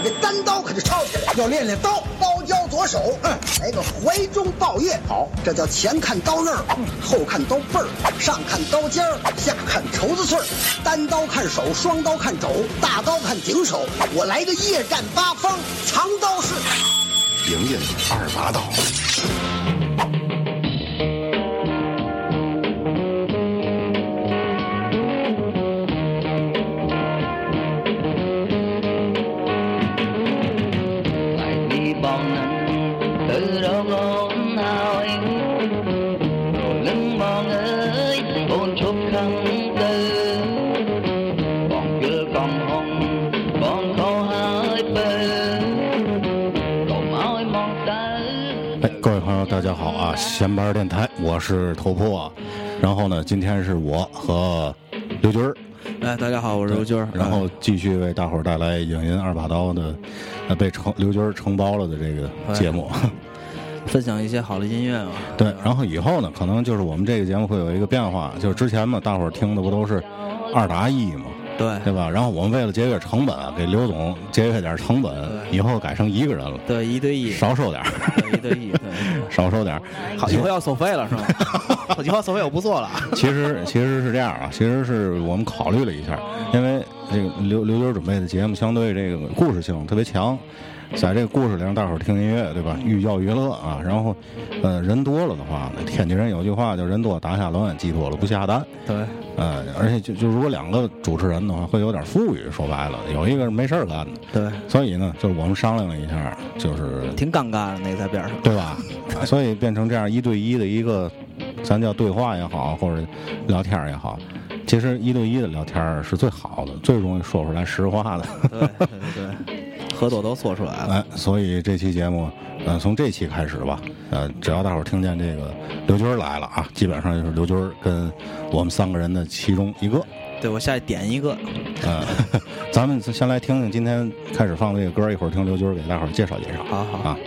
把这单刀可就抄起来，要练练刀，包教左手，嗯，来个怀中抱月。好，这叫前看刀刃儿，后看刀背儿，上看刀尖儿，下看绸子穗儿。单刀看手，双刀看肘，大刀看顶手。我来个夜战八方，藏刀式。莹莹二把刀。大家好啊！闲班电台，我是头破。然后呢，今天是我和刘军儿。哎，大家好，我是刘军儿。然后继续为大伙儿带来《影音二把刀》的，呃，被承刘军儿承包了的这个节目，分享一些好的音乐嘛。对，然后以后呢，可能就是我们这个节目会有一个变化，就是之前嘛，大伙儿听的不都是二打一嘛？对，对吧？然后我们为了节约成本，给刘总节约点成本，以后改成一个人了。对，一对一，少收点一对一，对，少收点好，以后要收费了是吗？以后收费我不做了。其实其实是这样啊，其实是我们考虑了一下，因为这个刘刘军准备的节目相对这个故事性特别强。在这个故事里让大伙儿听音乐，对吧？寓教于乐啊。然后，呃，人多了的话呢，天津人有句话叫“人多打下乱，鸡多了不下蛋”。对。呃，而且就就如果两个主持人的话，会有点富裕。说白了，有一个是没事儿干的。对。所以呢，就是我们商量了一下，就是挺尴尬的那个在边上，对吧？所以变成这样一对一的一个，咱叫对话也好，或者聊天也好，其实一对一的聊天是最好的，最容易说出来实话的。对对对。合作都做出来了，哎，所以这期节目，呃，从这期开始吧，呃，只要大伙儿听见这个刘军来了啊，基本上就是刘军跟我们三个人的其中一个。对，我下去点一个。嗯，咱们先来听听今天开始放的这个歌，一会儿听刘军给大伙儿介绍介绍。好好啊。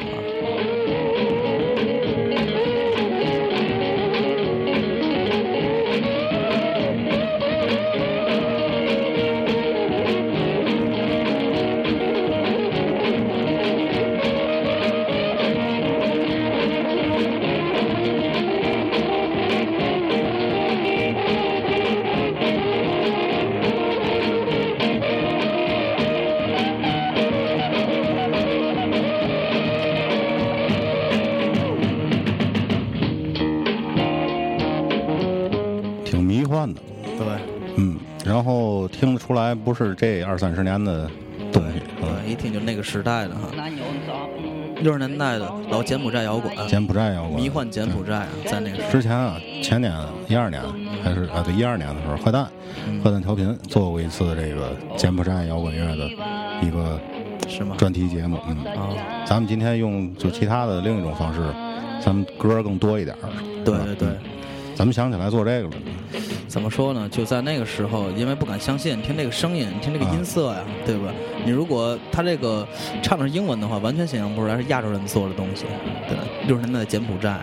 来不是这二三十年的东西，对，一听就那个时代的哈，六十年代的老柬埔寨摇滚，柬埔寨摇滚，迷幻柬埔寨啊，在那个之前啊，前年一二年还是啊，对一二年的时候，坏蛋，坏蛋调频做过一次这个柬埔寨摇滚乐的一个是吗？专题节目，嗯，咱们今天用就其他的另一种方式，咱们歌更多一点，对对对，咱们想起来做这个了。怎么说呢？就在那个时候，因为不敢相信，听这个声音，听这个音色呀，对吧？你如果他这个唱的是英文的话，完全想象不出来是亚洲人做的东西。对，六十年代的柬埔寨，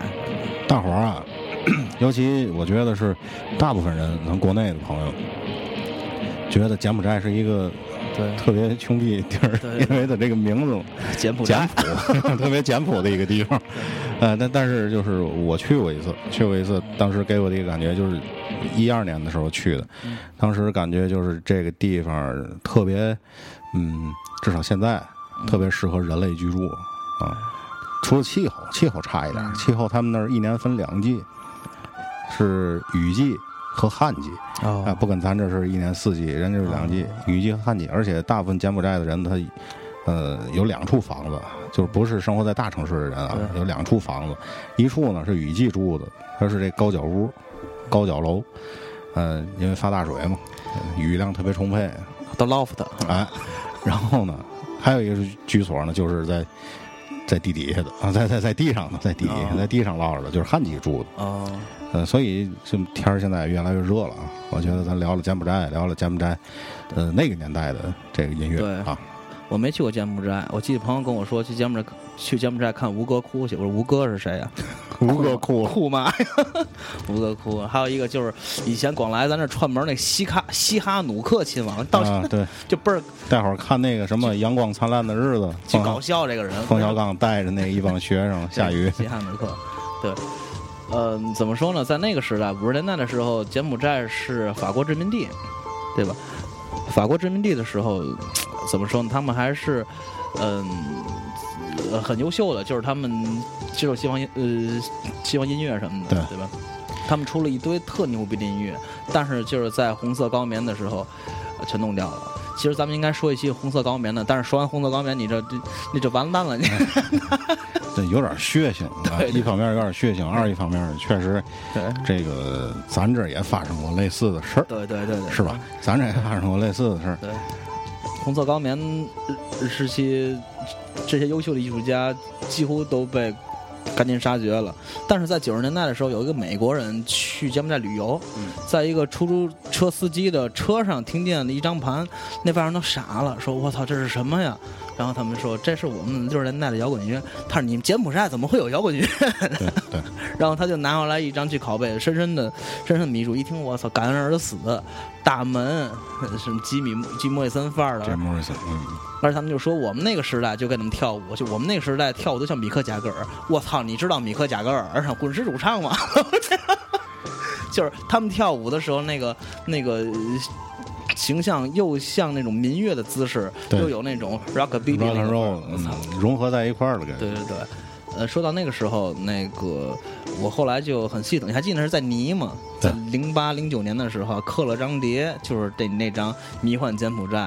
大伙儿啊，尤其我觉得是大部分人，咱国内的朋友，觉得柬埔寨是一个。对，特别穷逼地儿，因为它这个名字简朴，简朴，特别简朴的一个地方。呃，但但是就是我去过一次，去过一次，当时给我的一个感觉就是一二年的时候去的，当时感觉就是这个地方特别，嗯，至少现在特别适合人类居住啊。除了气候，气候差一点，气候他们那儿一年分两季，是雨季。和旱季。啊，不跟咱这是一年四季，人家是两季，雨季和旱季。而且大部分柬埔寨的人，他呃有两处房子，就是不是生活在大城市的人啊，有两处房子，一处呢是雨季住的，它是这高脚屋、高脚楼，嗯，因为发大水嘛，雨量特别充沛，都 loft 哎，然后呢，还有一个居所呢，就是在在地底下的啊，在在在地上的，在地在地上落着的，就是旱季住的啊。呃，所以这天儿现在越来越热了啊！我觉得咱聊了柬埔寨，聊了柬埔寨，呃，那个年代的这个音乐啊。我没去过柬埔寨，我记得朋友跟我说去柬埔寨去柬埔寨看吴哥窟去，我说吴哥是谁呀、吴哥窟库嘛呀，吴哥窟。还有一个就是以前光来咱这串门那西卡西哈努克亲王，到啊，对，就倍儿 待会儿看那个什么《阳光灿烂的日子》，巨搞笑这个人。冯小刚带着那一帮学生 下雨，西哈努克，对。呃，怎么说呢？在那个时代，五十年代的时候，柬埔寨是法国殖民地，对吧？法国殖民地的时候，怎么说呢？他们还是，嗯、呃，很优秀的，就是他们接受西方音呃西方音乐什么的，对对吧？他们出了一堆特牛逼的音乐，但是就是在红色高棉的时候，呃全弄掉了。其实咱们应该说一期红色高棉的，但是说完红色高棉，你这这你这完蛋了，你 对，有点血腥啊。对一方面有点血腥，二一方面确实对这个咱这儿也发生过类似的事儿，对对对对，是吧？咱这也发生过类似的事儿。对，红色高棉呃时期，这些优秀的艺术家几乎都被赶尽杀绝了。但是在九十年代的时候，有一个美国人去柬埔寨旅游，嗯在一个出租车司机的车上听见了一张盘，那帮人都傻了，说：“我操，这是什么呀？”然后他们说：“这是我们六十年代的摇滚乐。”他说：“你们柬埔寨怎么会有摇滚乐？”对对，然后他就拿回来一张去拷贝，深深的、深深的迷住。一听，我操，感恩而死，大门，什么吉米吉莫里森范儿的，吉莫里森，嗯，而且他们就说我们那个时代就跟他们跳舞，就我们那个时代跳舞都像米克贾格尔。我操，你知道米克贾格尔上滚石主唱吗？就是他们跳舞的时候，那个那个呃形象又像那种民乐的姿势，又有那种 rock 个 and 范儿 roll，嗯，融合在一块儿了，给。对对对，呃，说到那个时候，那个我后来就很系统，你还记得是在尼吗？在零八零九年的时候，刻了张碟，就是这那张《迷幻柬埔寨》。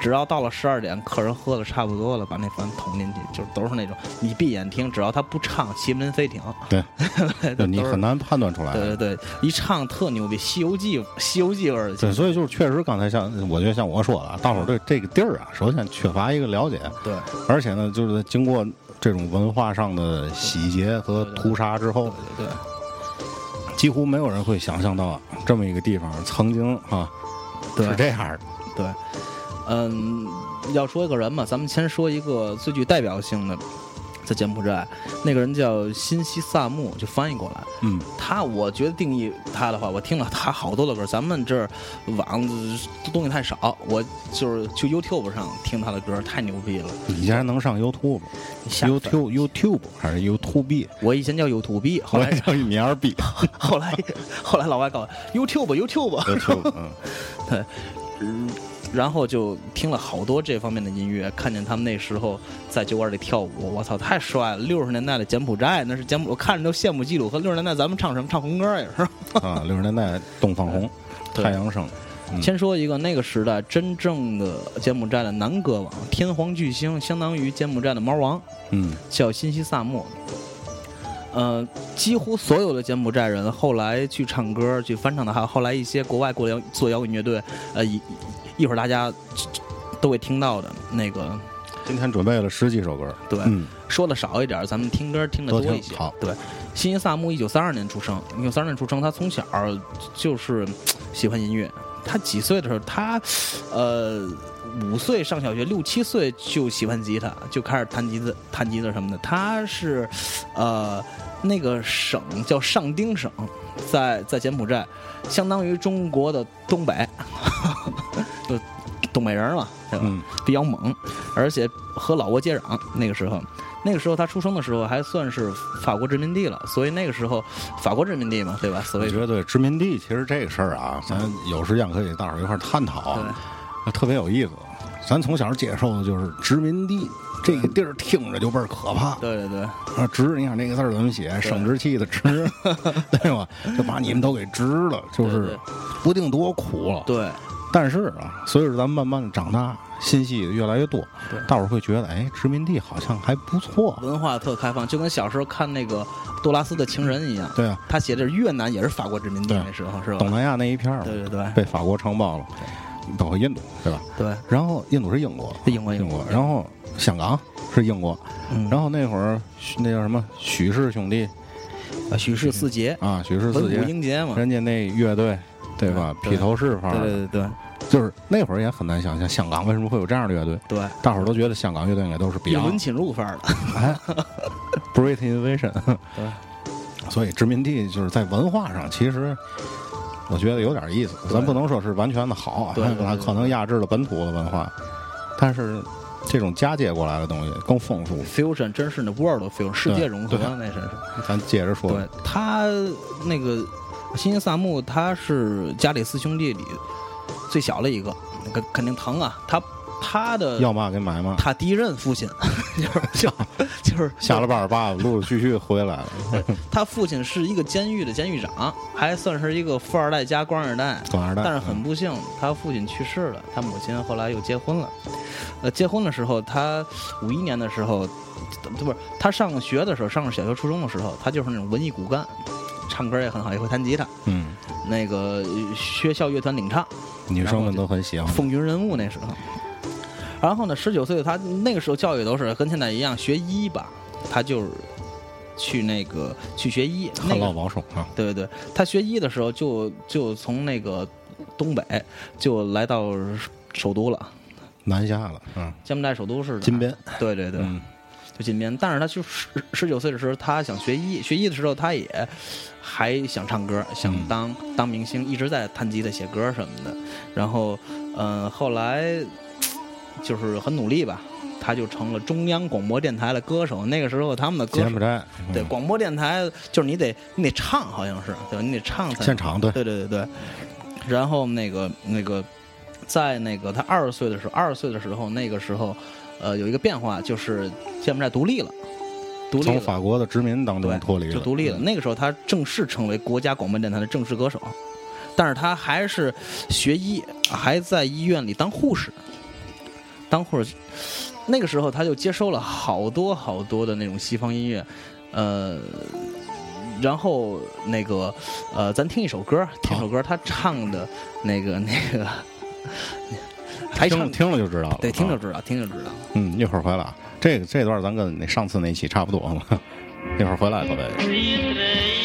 只要到了十二点，客人喝的差不多了，把那饭捅进去，就是都是那种你闭眼听，只要他不唱，奇门飞艇，对，就你很难判断出来。对对对，一唱特牛逼，《西游记》《西游记》味儿的对，所以就是确实刚才像我觉得像我说的啊，大伙儿对这个地儿啊，首先缺乏一个了解，对。而且呢，就是经过这种文化上的洗劫和屠杀之后，对对。几乎没有人会想象到这么一个地方曾经啊对。是这样的。对，嗯，要说一个人嘛，咱们先说一个最具代表性的，在柬埔寨，那个人叫辛西萨木，就翻译过来。嗯，他，我觉得定义他的话，我听了他好多的歌，咱们这儿网东西太少，我就是去 YouTube 上听他的歌，太牛逼了。你竟然能上 YouTube？YouTube YouTube 还是 YouTube？我以前叫 YouTube，后来叫你二 B，。后来后来老外告诉我 YouTube YouTube，YouTube，嗯，嗯，然后就听了好多这方面的音乐，看见他们那时候在酒馆里跳舞，我操，太帅了！六十年代的柬埔寨，那是柬埔，我看着都羡慕嫉妒。和六十年代咱们唱什么？唱红歌也是。啊，六十年代东方红、太阳升，嗯先说一个那个时代真正的柬埔寨的男歌王，天皇巨星，相当于柬埔寨的猫王，嗯，叫辛西萨莫。呃，几乎所有的柬埔寨人后来去唱歌、去翻唱的，还有后来一些国外过来做摇滚乐队，呃，一一会儿大家都会听到的那个，今天准备了十几首歌，对，嗯，说的少一点，咱们听歌听的多多一些。好对，辛西萨木一九三二年出生，一九三二年出生，他从小就是喜欢音乐。他几岁的时候，他呃五岁上小学，六七岁就喜欢吉他，就开始弹吉他、弹吉他什么的。他是呃那个省叫上丁省，在在柬埔寨，相当于中国的东北，就东北人嘛，对吧？嗯，比较猛，而且和老挝接壤。那个时候，那个时候他出生的时候还算是法国殖民地了，所以那个时候法国殖民地嘛，对吧？所我以觉得殖民地其实这个事儿啊，咱有时间可以大伙儿一块儿探讨特别有意思。咱从小接受的就是殖民地这个地儿，听着就倍儿可怕。对对对啊，殖，你想那个字怎么写？生殖器的殖，对吧？就把你们都给殖了，就是对对不定多苦了。对但是啊，随着咱们慢慢的长大，信息也越来越多对，大伙儿会觉得，哎，殖民地好像还不错。文化特开放，就跟小时候看那个杜拉斯的情人一样。对啊，他写的是越南也是法国殖民地那时候是吧？东南亚那一片儿嘛对对对被法国承包了，包括印度，对吧？对，然后印度是英国，英国英国，然后香港是英国，嗯然后那会儿那叫什么许氏兄弟啊许氏四杰，啊，许氏文武四杰，英杰嘛。人家那乐队对吧？披头士范儿，对对对对，就是那会儿也很难想象香港为什么会有这样的乐队，对，大伙儿都觉得香港乐队应该都是一轮 Beyond、侵入范儿的，哎 British Invasion，对，所以殖民地就是在文化上，其实我觉得有点意思。咱不能说是完全的好啊，对可能压制了本土的文化，但是这种嫁接过来的东西更丰富。fusion 真是那 world fusion 世界融合对那真是。咱接着说，对他那个新兴萨木，他是加里四兄弟里最小的一个，肯肯定疼啊。他他的要嘛给买嘛，他第一任父亲 就是就就是 下了班儿爸爸陆陆续续回来了。他父亲是一个监狱的监狱长，还算是一个富二代加官二代。官二代，但是很不幸，他父亲去世了，他母亲后来又结婚了。呃，结婚的时候，他五一年的时候，不是他上学的时候，上小学、初中的时候，他就是那种文艺骨干，唱歌也很好，也会弹吉他。嗯，那个呃学校乐团领唱，女生们都很喜欢。风云人物那时候。然后呢，十九岁他那个时候教育都是跟现在一样学医吧，他就是去那个去学医。那很老保守啊，对对对，他学医的时候就就从那个东北就来到首都了，南下了，嗯，柬埔寨首都是金边，对对对，嗯，就金边。但是他就十十九岁的时候，他想学医，学医的时候他也还想唱歌，想嗯当、当明星，一直在弹吉他、写歌什么的。然后，嗯、后来就是很努力吧，他就成了中央广播电台的歌手。那个时候他们的歌对，广播电台就是你得你得唱，好像是对吧？你得唱才现场对，对对对对。然后那个那个，在那个他二十岁的时候，二十岁的时候，那个时候，呃，有一个变化，就是柬埔寨独立了，独立从，法国的殖民当中，脱离了，就独立了。那个时候，他正式成为国家广播电台的正式歌手，但是他还是学医，还在医院里当护士，当护士。那个时候，他就接收了好多好多的那种西方音乐，呃。然后那个，呃，咱听一首歌，听首歌，他唱的那个那个，听听了就知道了，对，听就啊知道，听就知道。嗯，一会儿回来啊，这个这段咱跟那上次那期差不多了，一会儿回来各位。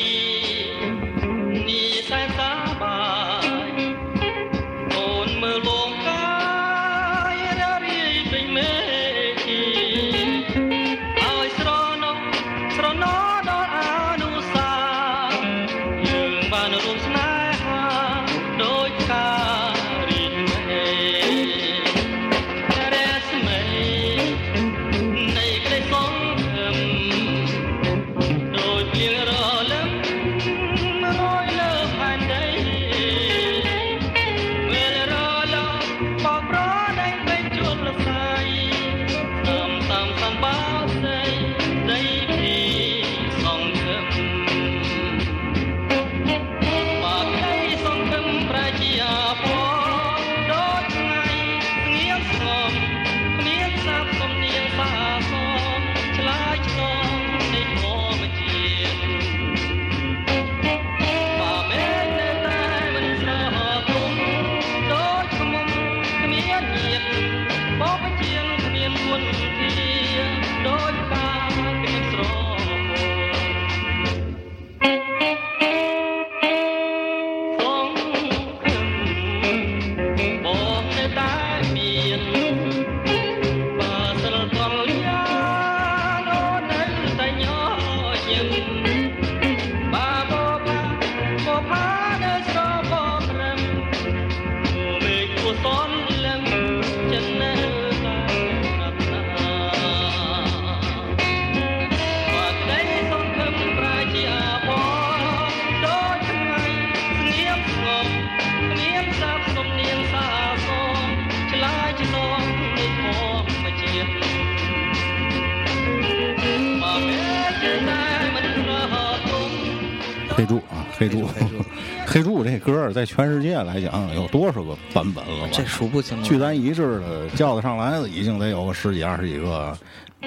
黑猪黑猪，黑柱 这歌在全世界来讲有多少个版本了吧？这数不清了。据咱一致的叫得上来的，已经得有个十几二十几个。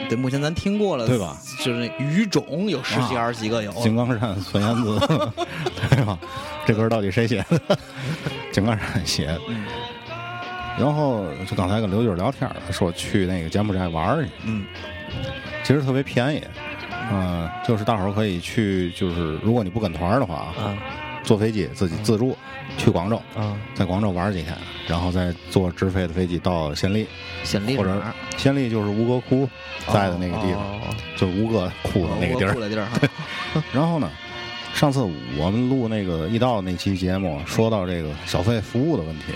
对，目前咱听过了，对吧？就是那语种有十几啊二十几个有。井冈山孙燕姿，对吧？这歌到底谁写的？井冈山写的。嗯然后就刚才跟刘军聊天儿，说去那个柬埔寨玩去，嗯其实特别便宜，嗯、就是大伙儿可以去，就是如果你不跟团儿的话，啊，坐飞机自己自助去广州，啊，在广州玩几天，然后再坐直飞的飞机到暹粒，暹粒或者暹粒就是吴哥窟在的那个地方，哦就是吴哥窟的那个地儿，然后呢，上次我们录那个易道那期节目，说到这个消费服务的问题。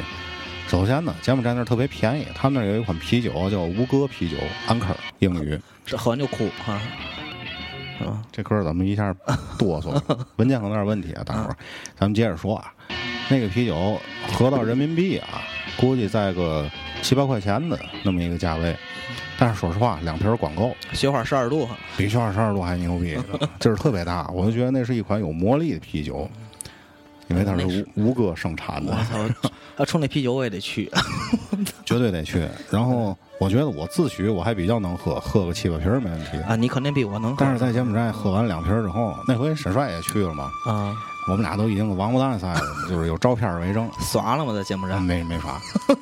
首先呢，柬埔寨那儿特别便宜，他们那儿有一款啤酒叫吴哥啤酒，安克英语。这喝完就哭哈，是吧？这歌怎么一下哆嗦了？文件可能有点问题啊，大伙儿，咱们接着说啊。那个啤酒合到人民币啊，估计在个七八块钱的那么一个价位。但是说实话，两瓶儿管够，雪花十二度哈，比雪花十二度还牛逼，劲儿特别大。我就觉得那是一款有魔力的啤酒，因为他是吴吴哥生产的我。操！要冲那啤酒我也得去，绝对得去。然后我觉得我自诩我还比较能喝，喝个七八瓶没问题。啊，你肯定比我能喝。但是在柬埔寨喝完两瓶之后，那回沈帅也去了嘛，啊，我们俩都已经王八蛋赛了，就是有照片为证。耍了吗？在柬埔寨？没没耍，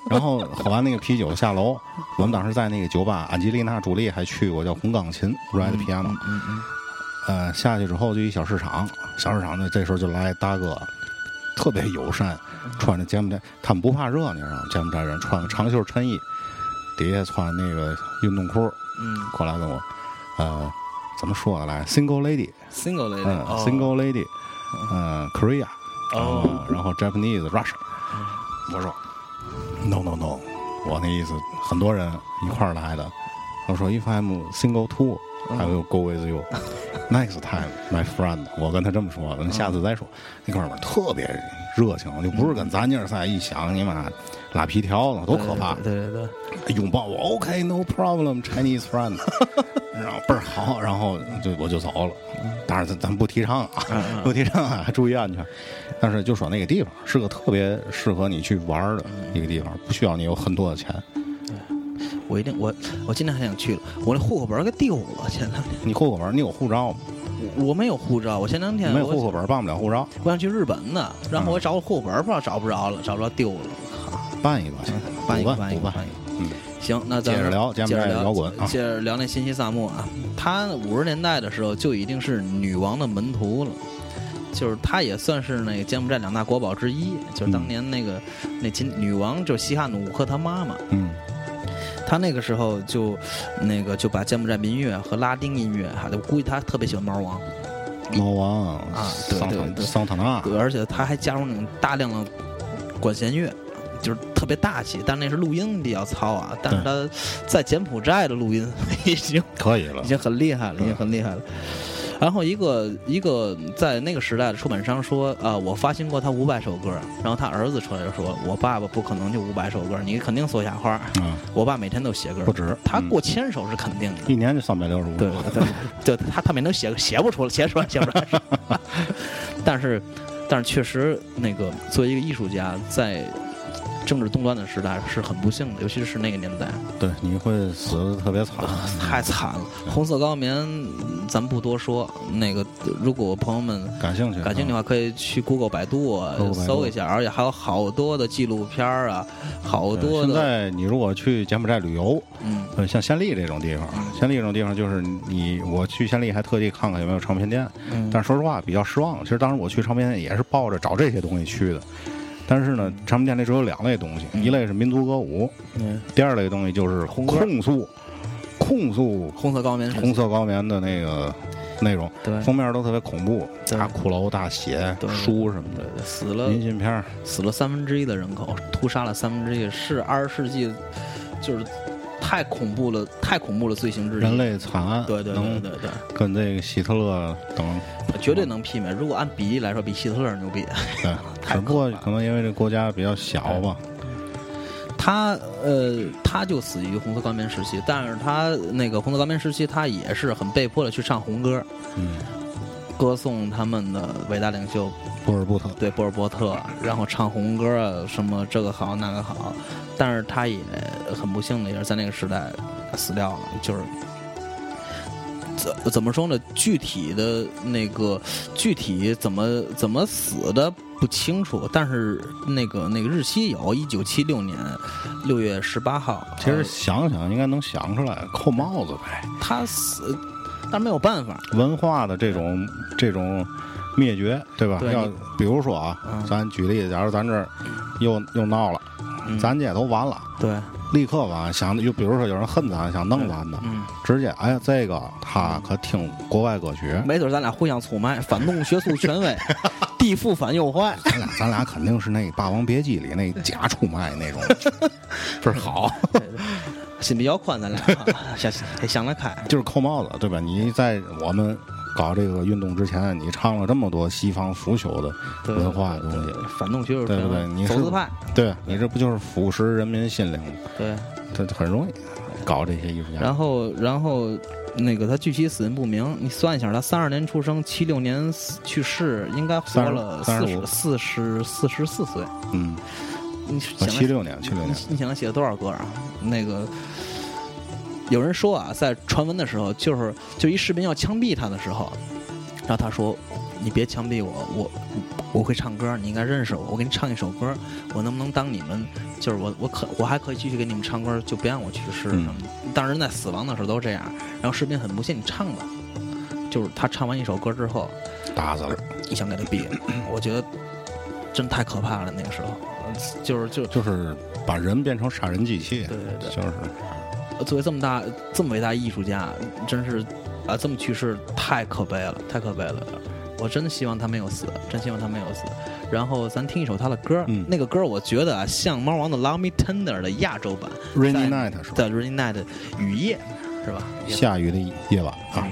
然后喝完那个啤酒下楼，我们当时在那个酒吧安吉丽娜朱莉还去过叫红钢琴 Red Piano，嗯嗯，呃，下去之后就一小市场，小市场呢这时候就来大哥，特别友善，穿着柬埔寨，他们不怕热，你知道吗？柬埔寨人穿个长袖衬衣，底下穿那个运动裤，嗯过来跟我，呃，怎么说的来？Single lady，，single lady，嗯、哦 s i n g l e lady，嗯、k o r e a 哦嗯然后 Japanese Russia，我说 No No No，我那意思很多人一块儿来的，我说 If I'm single too。I will go with you. Next time, my friend。我跟他这么说，我们下次再说。那哥们儿特别热情，就不是跟咱尼尔赛一想你妈拉皮条子多可怕，对对对对，拥抱我，OK，no、problem，Chinese friend，然后倍儿好，然后就我就走了。当然咱咱不提倡啊，不提倡啊，注意安全。但是就说那个地方是个特别适合你去玩的一个地方，不需要你有很多的钱。我一定我我今天还想去了，我那户口本儿给丢了，前两天你户口本儿你有护照吗？我我没有护照，我前两天我没有户口本儿办不了护照，我想去日本呢，然后我找我户口本儿不知道找不着了，找不着丢了，靠办一个去，办一个办一个办办一个。嗯，行，那咱接着聊接着聊摇滚啊接着聊那新西萨木啊，他五十年代的时候就已经是女王的门徒了。就是他也算是那个柬埔寨两大国宝之一，就是当年那个、那金女王就是西哈努克他妈妈，嗯他那个时候就那个就把柬埔寨民乐和拉丁音乐，哈，我估计他特别喜欢猫王，猫王啊对桑塔对对桑塔纳，对，而且他还加入那种大量的管弦乐，就是特别大气，但那是录音比较糙啊。但是他在柬埔寨的录音 已经可以了已。经很厉害了，已经很厉害了。然后一个一个在那个时代的出版商说，啊、我发行过他五百首歌，然后他儿子出来就说，我爸爸不可能就五百首歌，你肯定说瞎话。嗯，我爸每天都写歌，不止嗯他过千首是肯定的。一年就三百六十五。对对对，他他每天写写不出来，写出来写不出来。但是，但是确实，那个作为一个艺术家，在政治动乱的时代是很不幸的，尤其是那个年代，对，你会死的特别惨。太惨了。红色高棉，咱不多说。那个，如果朋友们感兴趣？感兴趣的话，可以去 Google 百度搜一下，而且还有好多的纪录片啊，好多现在你如果去柬埔寨旅游，嗯呃，像暹粒这种地方，暹粒这种地方就是你，我去暹粒还特地看看有没有唱片店，嗯，但说实话比较失望。其实当时我去唱片店也是抱着找这些东西去的，但是呢，唱片店里只有两类东西，一类是民族歌舞，嗯。第二类东西就是控诉。控诉。红色高棉红色高棉的那个内容，对。封面都特别恐怖，对。大骷髅、大血对、书什么的，死了。明信片。死了三分之一的人口，屠杀了三分之一，是二十世纪，就是太恐怖了，太恐怖了罪行之一。人类惨案，对对对能对对，跟这个希特勒等，绝对能媲美。如果按比例来说，比希特勒牛逼。对，只不过可能因为这国家比较小吧，他呃，他就死于红色高棉时期，但是他那个红色高棉时期，他也是很被迫的去唱红歌，嗯，歌颂他们的伟大领袖。波尔布特，对波尔波特，然后唱红歌啊，什么这个好那个好，但是他也很不幸的也是在那个时代死掉了，就是怎怎么说呢？具体的那个具体怎么怎么死的不清楚，但是那个那个日期有一九七六年六月十八号，其实呃想想应该能想出来，扣帽子呗。他死，但没有办法，文化的这种这种灭绝，对吧？要比如说啊，嗯咱举例，假如咱这儿又又闹了，嗯。咱这都完了，对，立刻完，想就比如说有人恨咱，想弄咱的，嗯，直接哎呀，这个他可听国外歌曲，没准咱俩互相出卖，反动学术权威，地富反右坏。咱俩咱俩肯定是那《霸王别姬》里那假出卖那种，倍儿好，对对心比较宽，咱俩啊想得想得开。就是扣帽子，对吧？你在我们搞这个运动之前，你唱了这么多西方腐朽的文化的东西反动学术对不对你是走资派，对你这不就是腐蚀人民心灵吗？对。他很容易搞这些艺术家。然后，然后那个他具体死因不明，你算一下，他三二年出生，七六年去世，应该活了四35十四十四十四岁。嗯，你想七六年，七六年，你想他写了多少歌啊？那个有人说啊，在传闻的时候，就是就一士兵要枪毙他的时候，然后他说：“你别枪毙我，我我会唱歌，你应该认识我，我给你唱一首歌，我能不能当你们？就是我我可我还可以继续给你们唱歌，就别让我去世什么的。当然人在死亡的时候都这样。然后士兵很不屑，你唱吧。就是他唱完一首歌之后，打死了，一枪给他毙了。我觉得真太可怕了，那个时候，就是就就是把人变成杀人机器，对对对。就是作为这么大、这么伟大艺术家，真是啊，这么去世太可悲了，太可悲了。我真的希望他没有死，真希望他没有死。然后咱听一首他的歌，嗯那个歌我觉得啊，像猫王的《Love Me Tender》的亚洲版 Rainy Night 是吧？在 Rainy Night 的雨夜，是吧？下雨的夜晚啊，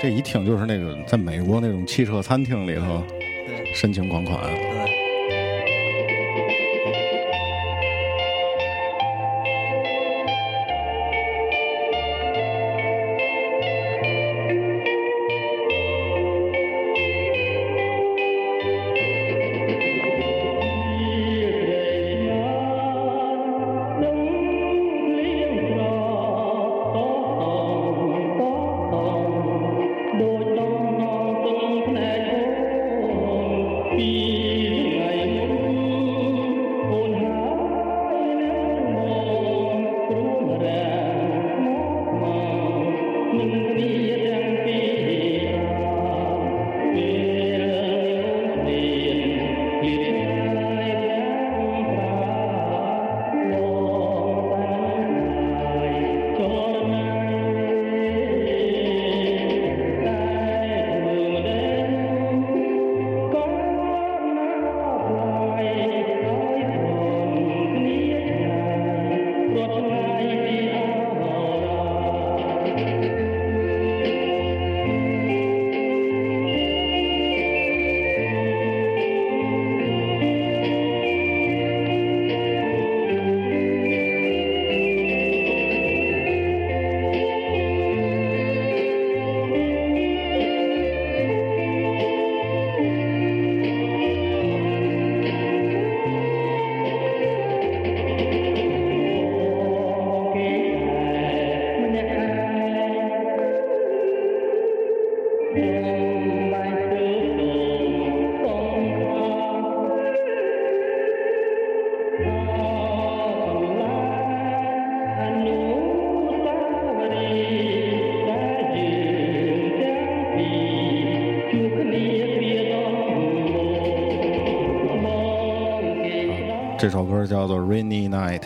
这一听就是那个在美国那种汽车餐厅里头深情款款。对。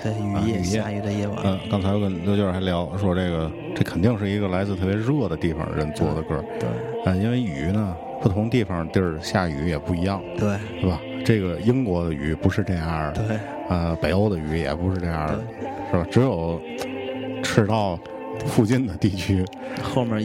对，啊雨夜，下雨的夜晚。嗯，刚才我跟刘娟还聊说，这个这肯定是一个来自特别热的地方人做的歌，对嗯，因为雨呢，不同地方地儿下雨也不一样，对是吧？这个英国的雨不是这样的，对呃，北欧的雨也不是这样的，是吧？只有赤道附近的地区，后面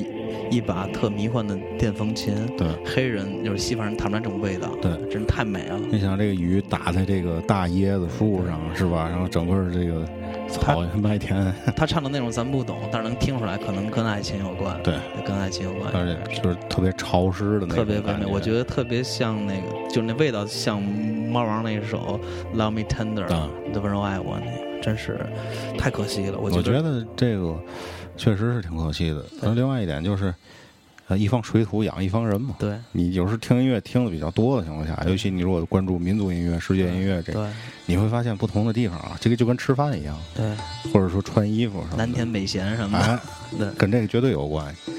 一一把特迷幻的电风琴，对。黑人就是西方人弹不出来这种味道，对真是太美了。你想这个雨打在这个大椰子树上是吧？然后整个这个草原麦田，他唱的内容咱不懂，但是能听出来，可能跟爱情有关。对，跟爱情有关。而且就是特别潮湿的那种特别唯美，感觉我觉得特别像那个，就那味道像猫王那首《Love Me Tender》啊的温柔爱我那个，真是太可惜了。我觉得这个确实是挺可惜的。然后另外一点就是，呃，一方水土养一方人嘛。对你有时听音乐听的比较多的情况下，尤其你如果关注民族音乐、世界音乐这个，对你会发现不同的地方啊，这个就跟吃饭一样，对，或者说穿衣服什么的，南甜北咸什么的，哎，对跟这个绝对有关系。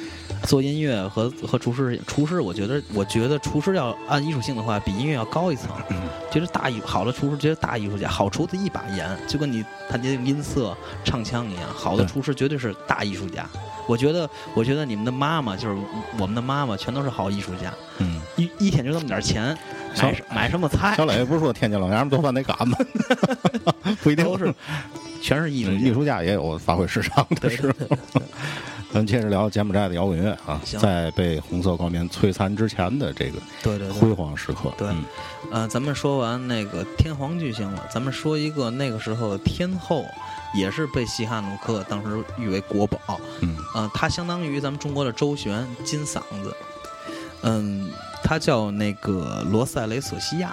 做音乐和和厨师，厨师我觉得我觉得厨师要按艺术性的话，比音乐要高一层。觉得大艺好的厨师，觉得大艺术家，好厨子一把盐，就跟你弹这个音色、唱腔一样，好的厨师绝对是大艺术家。我觉得，我觉得你们的妈妈就是我们的妈妈，全都是好艺术家。嗯，一一天就那么点钱，买什买什么菜小磊不是说天津老娘们做饭得赶吗？不一定都是全是艺术家。艺术家也有发挥失常的时候。咱们接着聊柬埔寨的摇滚乐啊，在被红色高棉摧残之前的这个对对对辉煌时刻。对嗯呃，咱们说完那个天皇巨星了，咱们说一个那个时候的天后，也是被西哈努克当时誉为国宝。嗯呃，她相当于咱们中国的周旋，金嗓子。嗯，它叫那个罗塞雷索西亚。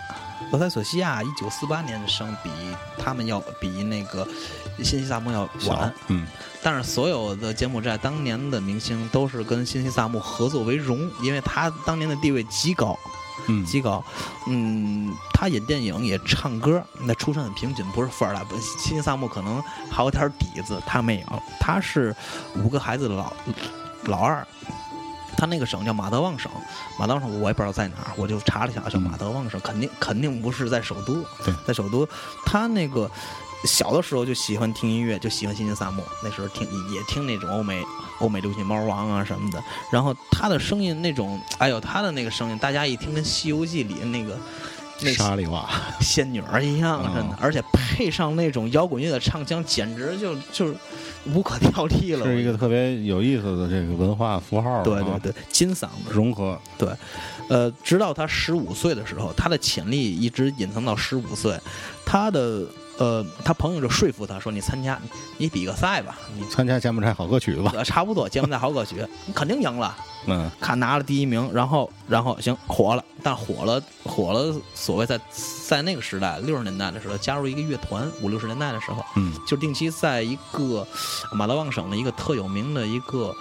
罗塞索西亚一九四八年生，比他们要比那个新西萨木要晚。嗯但是所有的柬埔寨当年的明星都是跟新西萨木合作为荣，因为他当年的地位极高。嗯极高。嗯，他演电影也唱歌，那出身很平均，不是富二代。不，辛萨木可能还有点底子，他没有。他是五个孩子的老老二。他那个省叫马德旺省，马德旺省我也不知道在哪儿，我就查了一下，叫马德旺省，肯定肯定不是在首都对，在首都。他那个小的时候就喜欢听音乐，就喜欢辛辛萨木，那时候听也听那种欧美欧美流行猫王啊什么的。然后他的声音那种，哎呦，他的那个声音，大家一听跟《西游记》里那个那沙里娃，仙女儿一样，真的哦，而且配上那种摇滚乐的唱腔，简直就就是无可挑剔了。是一个特别有意思的这个文化符号啊。对对对，金嗓子。融合。对呃，直到他十五岁的时候，他的潜力一直隐藏到十五岁。他的呃，他朋友就说服他说：“你参加，你比个赛吧，你参加柬埔寨好歌曲吧。呃 差不多柬埔寨好歌曲，你 肯定赢了。”嗯看拿了第一名，然后然后行火了，但火了火了，所谓在在那个时代六十年代的时候加入一个乐团，五六十年代的时候，嗯就定期在一个马德旺省的一个特有名的一个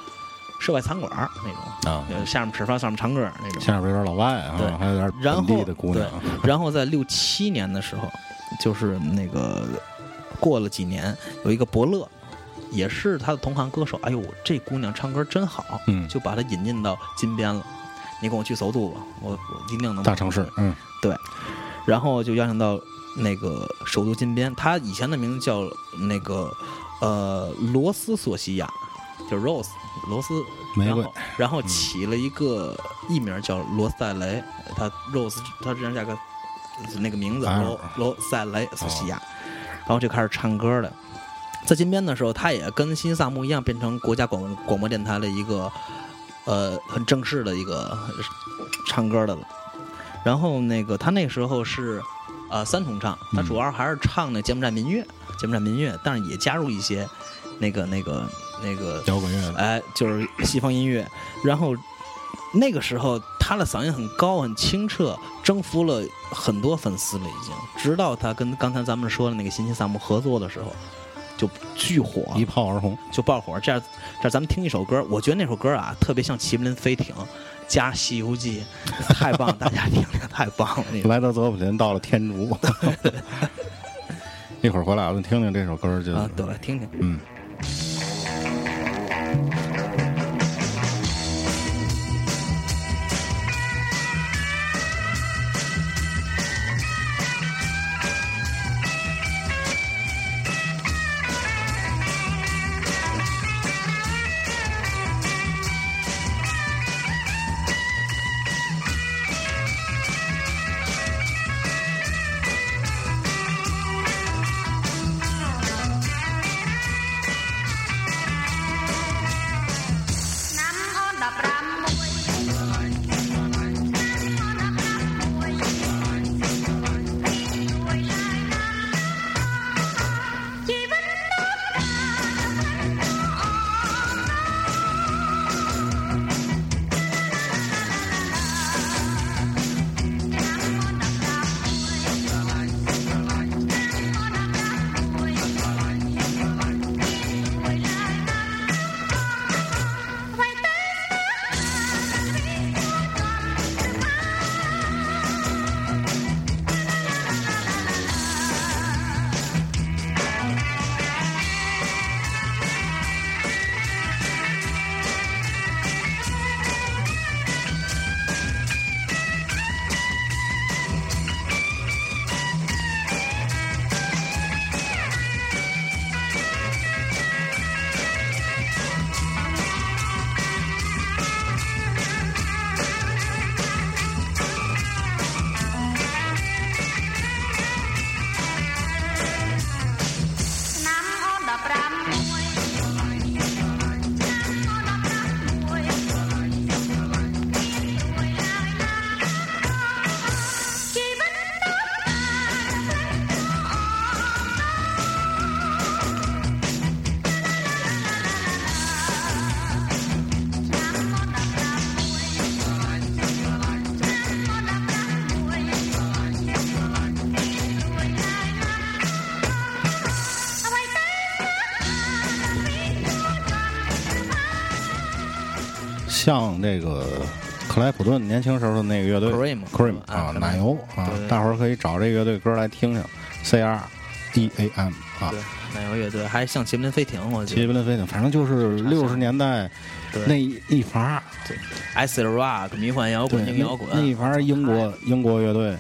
涉外餐馆儿那种，啊，呃下面吃饭上面唱歌那种。下面有点老外啊对，还有点然后本地的姑娘。然后在六七年的时候，就是那个过了几年，有一个伯乐，也是他的同行歌手。哎呦，这姑娘唱歌真好，嗯就把她引进到金边了。你跟我去首都吧，我我一定能大城市，嗯对然后就邀请到那个首都金边，他以前的名字叫那个呃罗斯索西亚，就是 Rose 罗斯玫瑰然后然后起了一个艺名叫罗塞雷，他 Rose 他之前加个那个名字啊罗罗塞雷索西亚，然后就开始唱歌了。在金边的时候，他也跟新萨木一样，变成国家广广播电台的一个呃很正式的一个唱歌的了。然后那个他那时候是呃三重唱，他嗯主要还是唱那柬埔寨民乐，柬埔寨民乐，但是也加入一些那个那个那个摇滚乐。哎，就是西方音乐。然后那个时候他的嗓音很高很清澈，征服了很多粉丝了已经。直到他跟刚才咱们说的那个辛辛萨姆合作的时候，就巨火，一炮而红，就爆火。这样，这样咱们听一首歌，我觉得那首歌啊，特别像《麒麟飞艇》加《西游记》，太棒了，大家听听，太棒了。那个 来到泽普林，到了天竺。一会儿回来，我们听听这首歌就啊，对，听听。嗯。像这个克莱普顿年轻时候的那个乐队 Cream Cream 啊奶油啊大伙儿可以找这个乐队歌来听听，C R D A M 啊，，奶油乐队还像吉林飞艇，我觉吉得布林飞艇，反正就是六十年代那一一伐儿，acid rock 迷幻摇滚、硬摇滚。那那一伐儿英国英国乐队，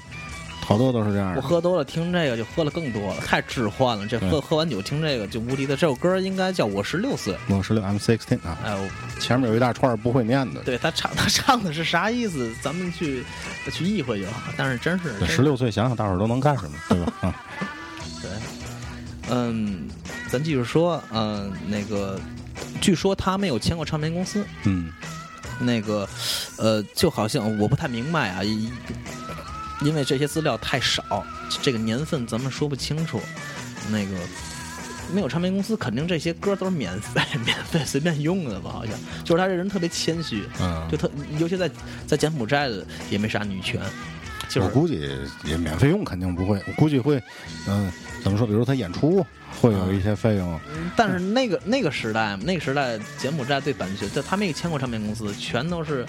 好多都是这样我。喝多了听这个就喝了更多了，太置换了。这喝喝完酒听这个就无敌的。这首歌应该叫《我十六岁》。我十六 M sixteen 啊，哎，我前面有一大串不会念的。对他唱 他唱的是啥意思？咱们去去意会就好。但是真是十六岁想想大伙儿都能干什么，对吧？啊，对，嗯，咱继续说，嗯，那个，据说他没有签过唱片公司，嗯那个，呃，就好像我不太明白啊，因因为这些资料太少，这个年份咱们说不清楚。那个没有唱片公司，肯定这些歌都是免费 免费随便用的吧？好像就是他这人特别谦虚，嗯就，特尤其在在柬埔寨的也没啥女权，就是我估计也免费用肯定不会，我估计会，嗯、怎么说？比如他演出会有一些费用，但是那个那个时代，那个时代柬埔寨对版权，就他没签过唱片公司，全都是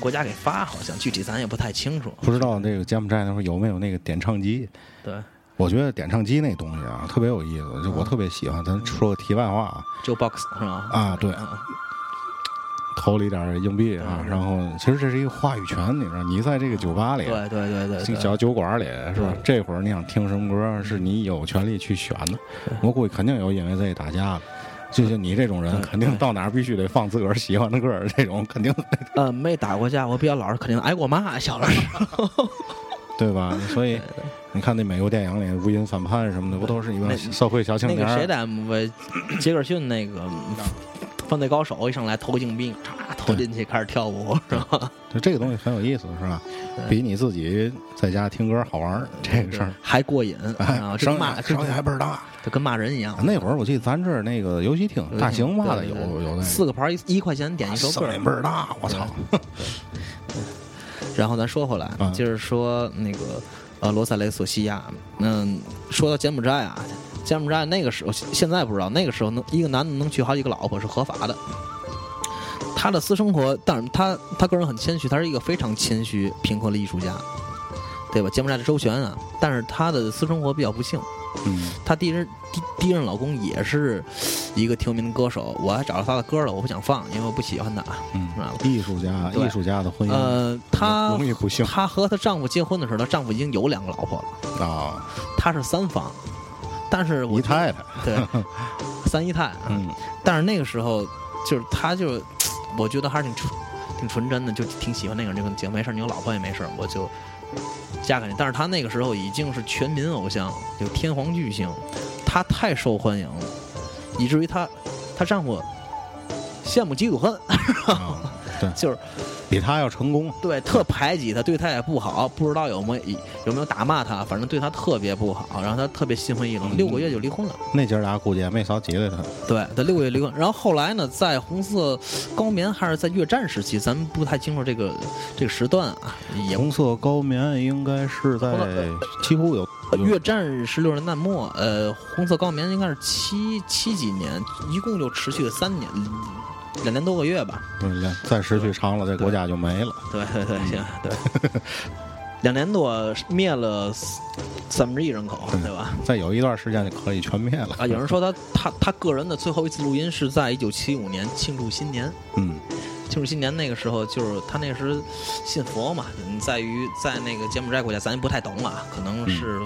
国家给发，好像具体咱也不太清楚。不知道这个柬埔寨那会儿有没有那个点唱机？对，我觉得点唱机那东西啊，特别有意思，就嗯我特别喜欢。咱说个题外话啊，就 box 是吧？啊对嗯投了一点硬币啊，嗯然后其实这是一个话语权，你知道？你在这个酒吧里，对对对对小酒馆里是吧？这会儿你想听什么歌，是你有权利去选的。我估计肯定有因为这打架的。就像你这种人，肯定到哪儿必须得放自个儿喜欢的歌，这种肯定呃，没打过架，我比较老实，肯定挨过骂。小的时候，对吧？所以你看那美国电影里无因反叛什么的，不都是一帮那社会小青年？那个谁的 MV，杰克逊那个犯罪高手一上来投硬币，嚓投进去开始跳舞，是吧？就这个东西很有意思，是吧？比你自己在家听歌好玩儿这个事儿。还过瘾哎啊！，就声骂音声音还倍儿大。就跟骂人一样。那会儿我记得咱这儿那个游戏厅大型骂的有有那四个盘一一块钱点一首歌声，音倍儿大，我操！然后咱说回来，啊就是说那个呃罗塞雷索西亚，嗯，说到柬埔寨啊，柬埔寨那个时候现在不知道，那个时候能一个男的能娶好几个老婆是合法的。他的私生活，但是他他个人很谦虚，他是一个非常谦虚平和的艺术家，对吧？柬埔寨的周旋啊，但是他的私生活比较不幸，嗯，他第一任第第一任老公也是一个挺有名的歌手，我还找到他的歌了，我不想放，因为我不喜欢他，嗯？艺术家，艺术家的婚姻，呃，她容易不幸她和她丈夫结婚的时候，她丈夫已经有两个老婆了，啊，她是三房，但是我姨太太，对 三姨太，啊嗯，但是那个时候就是她就，我觉得还是挺纯挺纯真的，就挺喜欢那个人，就跟姐没事，你有老婆也没事，我就嫁给你。但是她那个时候已经是全民偶像，就天皇巨星，她太受欢迎了，以至于她她丈夫羡慕嫉妒恨，啊 对，就是比他要成功，对，特排挤他，对他也不好，不知道有没有有没有打骂他，反正对他特别不好，然后他特别心灰意冷，六个月就离婚了。那姐儿俩估计也没少挤兑他。对，他六个月离婚，然后后来呢，在红色高棉还是在越战时期，咱们不太清楚这个这个时段啊，也红色高棉应该是在几乎有越战是六十年代末，呃，红色高棉应该是七七几年，一共就持续了三年，两年多个月吧。嗯再持续长了，这国家就没了。对对对，行，对，两年多灭了三分之一人口，对吧？再有一段时间就可以全灭了。啊，有人说他他他个人的最后一次录音是在一九七五年庆祝新年，嗯，庆祝新年那个时候就是他那时信佛嘛，嗯在于在那个柬埔寨国家咱也不太懂啊，可能是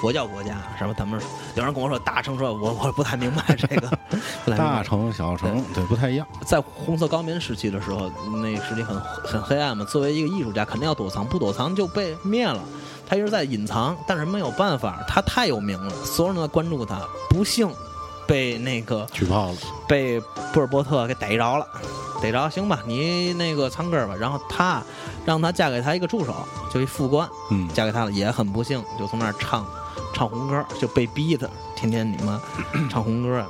佛教国家什么他们有人跟我说大乘说，我我不太明白这个，大城小城对不太一样。在红色高棉时期的时候，那个时期很很黑暗嘛。作为一个艺术家，肯定要躲藏，不躲藏就被灭了。他一直在隐藏，但是没有办法，他太有名了，所有人都在关注他。不幸被那个举报了，被布尔波特给逮着了，逮着行吧，你那个唱歌吧。然后他让他嫁给他一个助手，就一副官，嗯，嫁给他了，也很不幸，就从那儿唱唱红歌，就被逼的，天天你们唱红歌。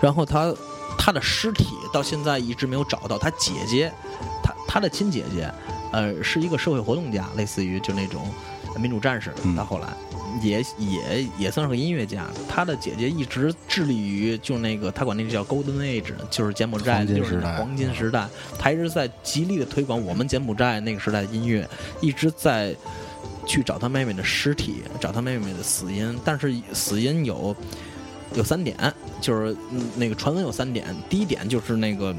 然后他他的尸体到现在一直没有找到，他姐姐，他他的亲姐姐，呃，是一个社会活动家，类似于就那种民主战士。嗯到后来，也也也算是个音乐家，他的姐姐一直致力于就那个他管那个叫 Golden Age，就是柬埔寨黄金六十年黄金时代，他一直在极力的推广我们柬埔寨那个时代的音乐，一直在去找他妹妹的尸体，找他妹妹的死因，但是死因有有三点，就是嗯那个传闻有三点，第一点就是那个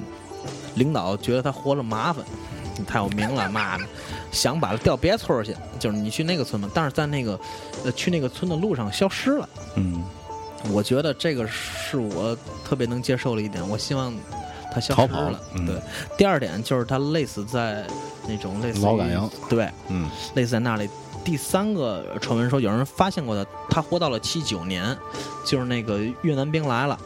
领导觉得他活着麻烦，太有名了，妈的，想把他调别村儿去，就是你去那个村嘛，但是在那个呃去那个村的路上消失了。嗯，我觉得这个是我特别能接受的一点，我希望他消跑失了。嗯对，第二点就是他累死在那种类似于劳改营，对，嗯，累死在那里。第三个传闻说有人发现过他，他活到了七九年，就是那个越南兵来了。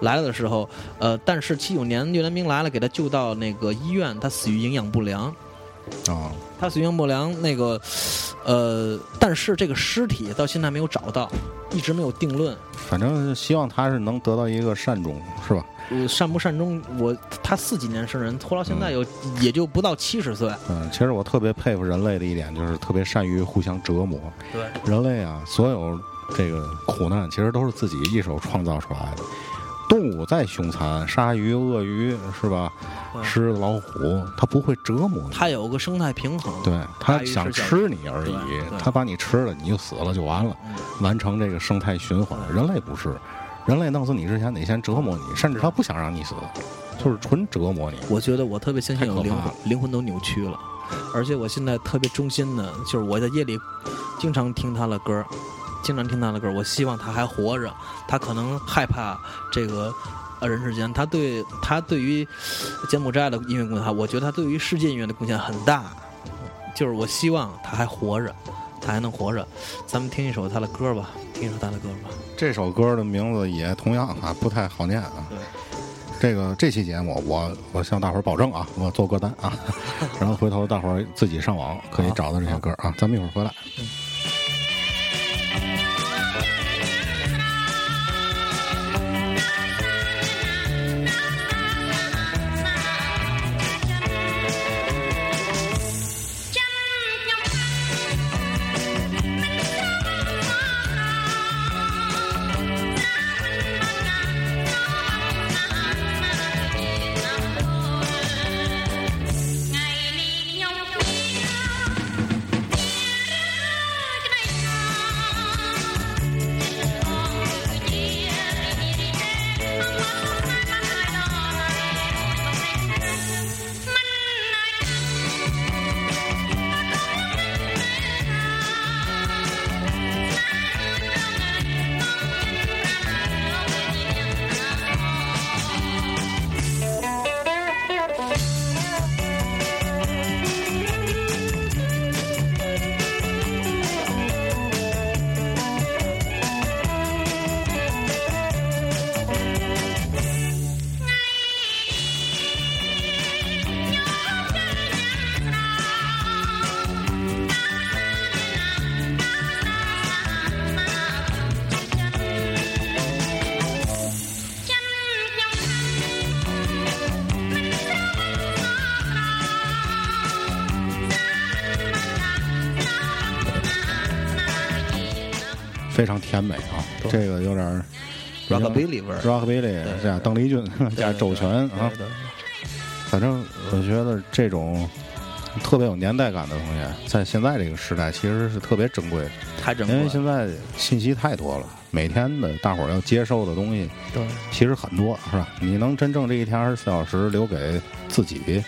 来了的时候，呃，但是七九年越南兵来了，给他救到那个医院，他死于营养不良。啊，他死于营养不良，那个，呃，但是这个尸体到现在没有找到，一直没有定论。反正希望他是能得到一个善终，是吧？呃，善不善终，我他四几年生人，活到现在有、也就不到七十岁。嗯，其实我特别佩服人类的一点就是特别善于互相折磨。对，人类啊，所有这个苦难其实都是自己一手创造出来的。动物再凶残，鲨鱼、鳄鱼是吧？狮子、老虎，它不会折磨你。它有个生态平衡。对，它想吃你而已，它把你吃了，你就死了就完了，嗯完成这个生态循环。人类不是，人类弄死你之前得先折磨你，甚至他不想让你死，就是纯折磨你。我觉得我特别相信有灵魂灵魂都扭曲了，而且我现在特别忠心的，就是我在夜里经常听他的歌，经常听他的歌，我希望他还活着，他可能害怕这个。呃，人世间，他对他对于柬埔寨的音乐贡献，他我觉得他对于世界音乐的贡献很大。就是我希望他还活着，他还能活着。咱们听一首他的歌吧，听一首他的歌吧。这首歌的名字也同样啊不太好念啊。对，这个这期节目我我向大伙儿保证啊，我做歌单啊，然后回头大伙儿自己上网可以找到这些歌啊。咱们一会儿回来。非甜美啊，这个有点儿 Rockabilly 味儿 Rockabilly 加邓丽君加周全啊，反正我觉得这种特别有年代感的东西，在现在这个时代其实是特别珍贵的，太珍贵。因为现在信息太多了，每天的大伙儿要接受的东西对其实很多，是吧？你能真正这一天二十四小时留给自己，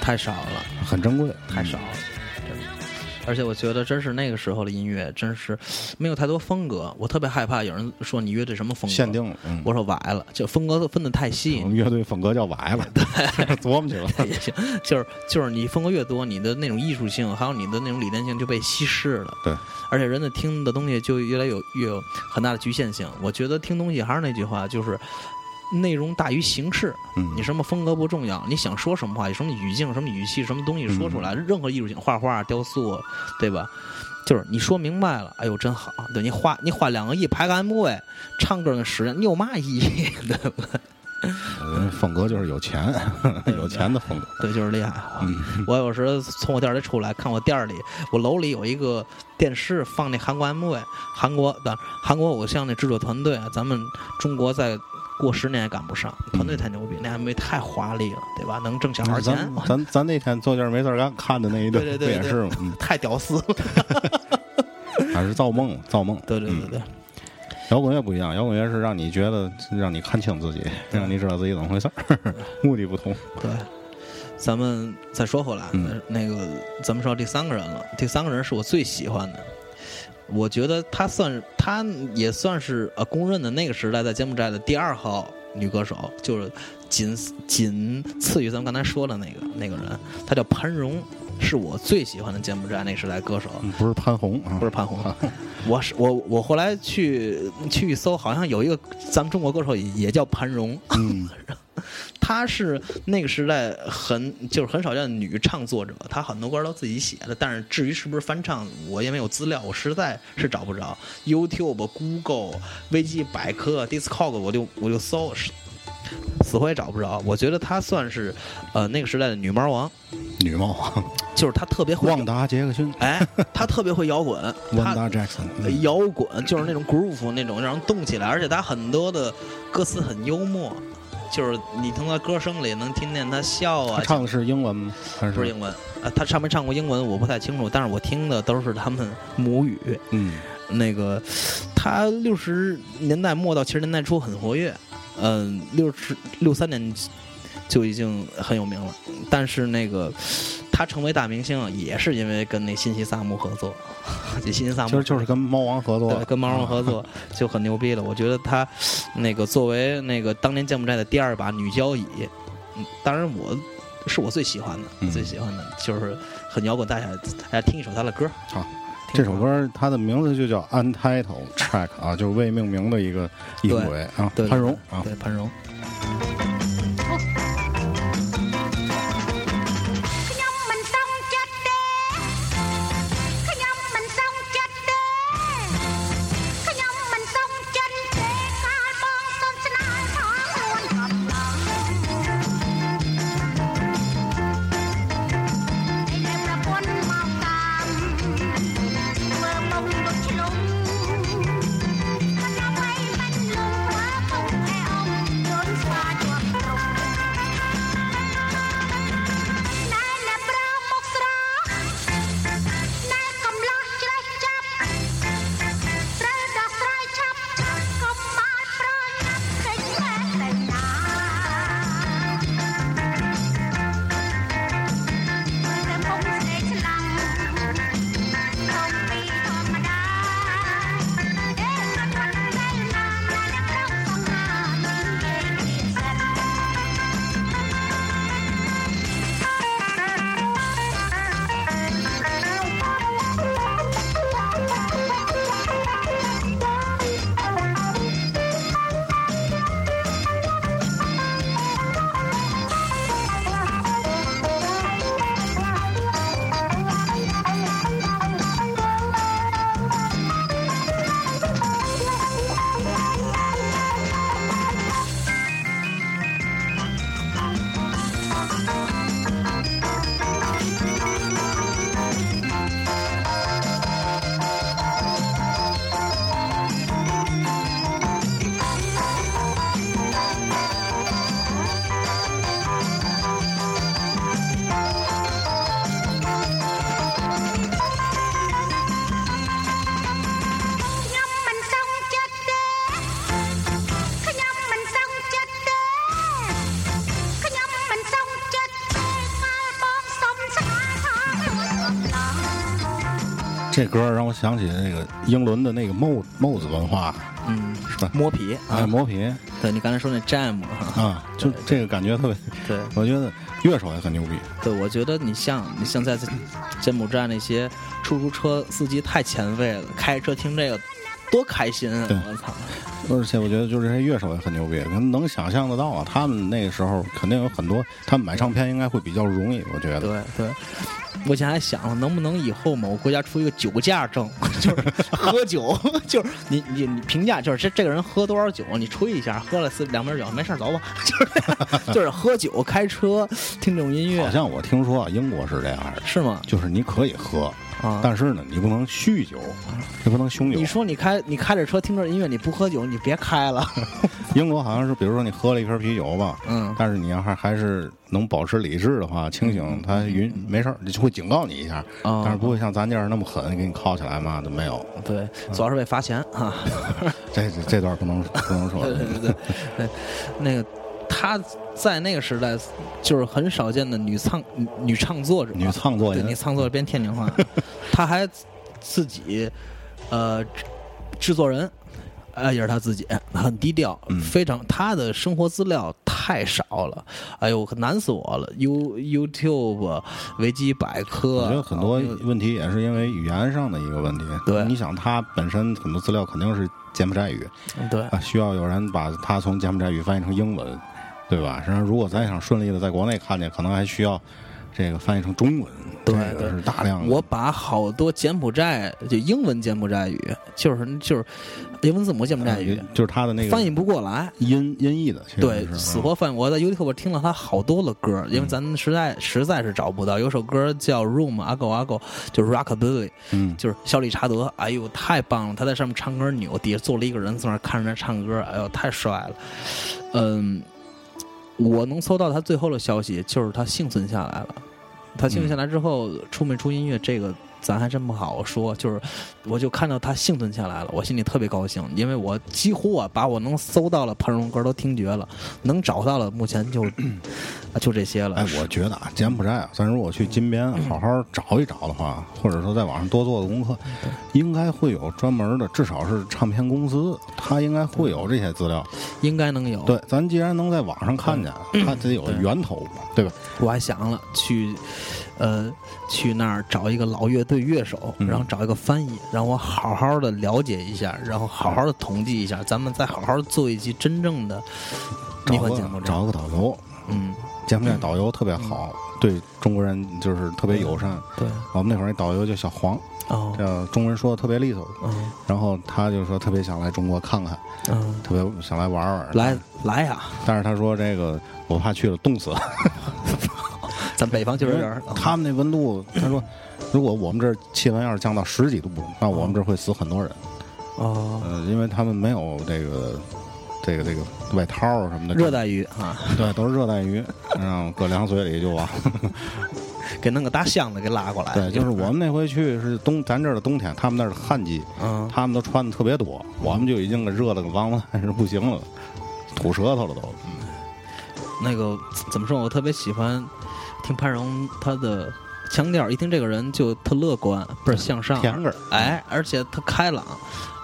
太少了，很珍贵，太少了。而且我觉得，真是那个时候的音乐，真是没有太多风格。我特别害怕有人说你乐队什么风格限。定了。嗯，我说歪了，就风格分的太细我。们乐队风格叫歪了，对琢磨去了。也行，就是就是你风格越多，你的那种艺术性，还有你的那种理念性就被稀释了。对，而且人的听的东西就越来有越有很大的局限性。我觉得听东西还是那句话，就是内容大于形式。嗯，你什么风格不重要，你想说什么话，有什么语境、什么语气、什么东西说出来，任何艺术性，画画、雕塑，对吧？就是你说明白了，哎呦真好。对你花你花两个亿拍个 MV，唱歌那时间，你有嘛意义？对吧？呃风格就是有钱，有钱的风格。对，就是厉害啊！我有时从我店里出来，看我店里，我楼里有一个电视放那韩国 MV，韩国的韩国偶像那制作团队啊，咱们中国再过十年也赶不上，团队太牛逼，那 MV 太华丽了，对吧？能挣小孩钱咱，咱咱那天坐这儿没事儿干看的那一 顿，对对对也是吗？嗯，太屌丝了。还是造梦，造梦。对对对对，摇滚乐不一样，摇滚乐是让你觉得，让你看清自己，让你知道自己怎么回事儿，目的不同。对，咱们再说回来，嗯那个咱们说第三个人了，第三个人是我最喜欢的。我觉得她算，她也算是呃公认的那个时代在柬埔寨的第二号女歌手，就是仅仅次于咱们刚才说的那个那个人，她叫潘荣，是我最喜欢的柬埔寨那时代歌手。嗯不是潘虹啊，不是潘虹，我是我我后来去去搜，好像有一个咱们中国歌手也也叫潘荣，嗯，她是那个时代很就是很少见的女唱作者，她很多歌都自己写的，但是至于是不是翻唱，我也没有资料，我实在是找不着。YouTube、Google、维基百科、Discog，我就我就搜，是死活也找不着。我觉得她算是呃那个时代的女猫王，女猫王，就是她特别会旺达杰克逊，哎，她特别会摇滚，她旺达 Jackson，嗯摇滚就是那种 groove 那种让人动起来，而且她很多的歌词很幽默，就是你从他歌声里能听见他笑啊他。唱的是英文吗？还不是英文，啊，他唱没唱过英文我不太清楚，但是我听的都是他们母语。嗯，那个他六十年代末到七十年代初很活跃，嗯，六十六三年就已经很有名了。但是那个他成为大明星啊，也是因为跟那新西萨姆合作，这信息萨姆其实就是跟猫王合作对，，跟猫王合作 就很牛逼了。我觉得他那个作为那个当年柬埔寨的第二把女交椅，嗯，当然我是我最喜欢的，嗯最喜欢的就是很摇滚，大家大家听一首他的歌。好，听这首歌它的名字就叫 Untitled Track 啊，就是未命名的一个音轨啊，对潘荣啊，对潘荣。这歌让我想起那个英伦的那个帽帽子文化，嗯，是吧？磨皮哎，啊，磨皮对你刚才说那 jam 啊，啊，就这个感觉特别，对 我觉得乐手也很牛逼，对，我觉得你像你像在柬埔寨那些出租车司机太前卫了，开车听这个多开心啊！我操，而且我觉得就是这些乐手也很牛逼，可能能想象得到啊，他们那个时候肯定有很多，他们买唱片应该会比较容易，我觉得。对对。我现在还想，能不能以后某个国家出一个酒驾证，就是喝酒，就是你你你评价，就是这这个人喝多少酒，你吹一下，喝了四两瓶酒，没事走吧，就是就是喝酒开车听这种音乐好，像我听说啊，英国是这样的，是吗？就是你可以喝，啊，但是呢，你不能酗酒，也不能凶酒你。说你开你开着车听着音乐，你不喝酒，你别开了。英国好像是，比如说你喝了一瓶啤酒吧，嗯但是你要还还是能保持理智的话，清醒，他允没事儿，就会警告你一下，哦但是不会像咱这儿那么狠，给你铐起来嘛，都没有。对，主要是为罚钱啊。这这这段不能不能说。对对对对，那个他在那个时代就是很少见的女唱女女唱作者，女唱作人对女唱作者变天津话，她还自己呃制制作人。呃，也是他自己，很低调，嗯。非常他的生活资料太少了，哎呦，可难死我了。You YouTube、维基百科，我觉得很多问题也是因为语言上的一个问题。对。你想他本身很多资料肯定是柬埔寨语。对。啊，需要有人把它从柬埔寨语翻译成英文，对吧？实际上，如果咱想顺利的在国内看见，可能还需要这个翻译成中文，对这个是大量的。我把好多柬埔寨就英文柬埔寨语，就是就是英文字母柬埔寨语，就是他的那个翻译不过来。音音译的，对，死活翻译。我在 YouTube 听了他好多的歌，因为咱实在实在是找不到。有首歌叫《Room 阿狗阿狗》，就是 Rockabilly，嗯，就是小理查德。哎呦，太棒了！他在上面唱歌扭，底下坐了一个人在那看着他唱歌，哎呦，太帅了。嗯，我能搜到他最后的消息，就是他幸存下来了。他幸存下来之后，出没出音乐这个咱还真不好说。就是，我就看到他幸存下来了，我心里特别高兴，因为我几乎啊把我能搜到的潘荣歌都听绝了，能找到了目前就 啊就这些了。哎，我觉得啊，柬埔寨啊，咱如果去金边好好找一找的话，或者说在网上多做做功课，应该会有专门的，至少是唱片公司，他应该会有这些资料。应该能有。对，咱既然能在网上看见，他得有源头嘛，对吧？我还想了去，呃，去那儿找一个老乐队乐手，嗯。然后找一个翻译，让我好好的了解一下，然后好好的统计一下，咱们再好好做一期真正的迷找个幻节目。找个导游，嗯，柬埔寨导游特别好，对中国人就是特别友善。对，我们那会儿那导游叫小黄，哦，叫中文说的特别利索，嗯。然后他就说特别想来中国看看，嗯，特别想来玩玩。来来呀，但是他说这个我怕去了冻死。咱北方就是这样。他们那温度，他说，如果我们这儿气温要是降到十几度，那我们这儿会死很多人。哦，呃，因为他们没有这个这个这个外套儿什么的，热带鱼啊，对，都是热带鱼，然后搁凉水里就完。给弄个大箱子给拉过来。对，就是我们那回去是冬，咱这儿的冬天，他们那儿的旱季，嗯，他们都穿的特别多，我们就已经给热的个王八蛋是不行了，吐舌头了都。嗯那个怎么说？我特别喜欢听潘荣他的腔调，一听这个人就特乐观，倍儿向上，甜哎，而且特开朗，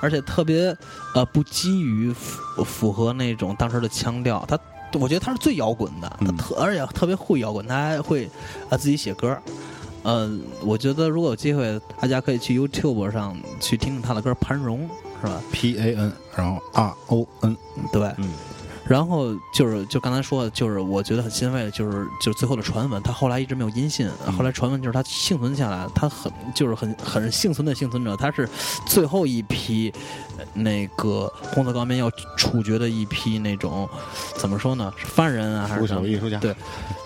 而且特别呃不基于符符合那种当时的腔调，他。我觉得他是最摇滚的，他嗯特而且特别会摇滚，他还会啊自己写歌。呃，我觉得如果有机会，大家可以去 YouTube 上去听听他的歌，潘荣是吧？P A N，然后 R O N，对，嗯，然后就是就刚才说的，就是我觉得很欣慰的，就是就是最后的传闻，他后来一直没有音信。后来传闻就是他幸存下来，他很就是很很幸存的幸存者，他是最后一批呃那个红色高棉要处决的一批那种怎么说呢？是犯人啊还是什么？艺术家，对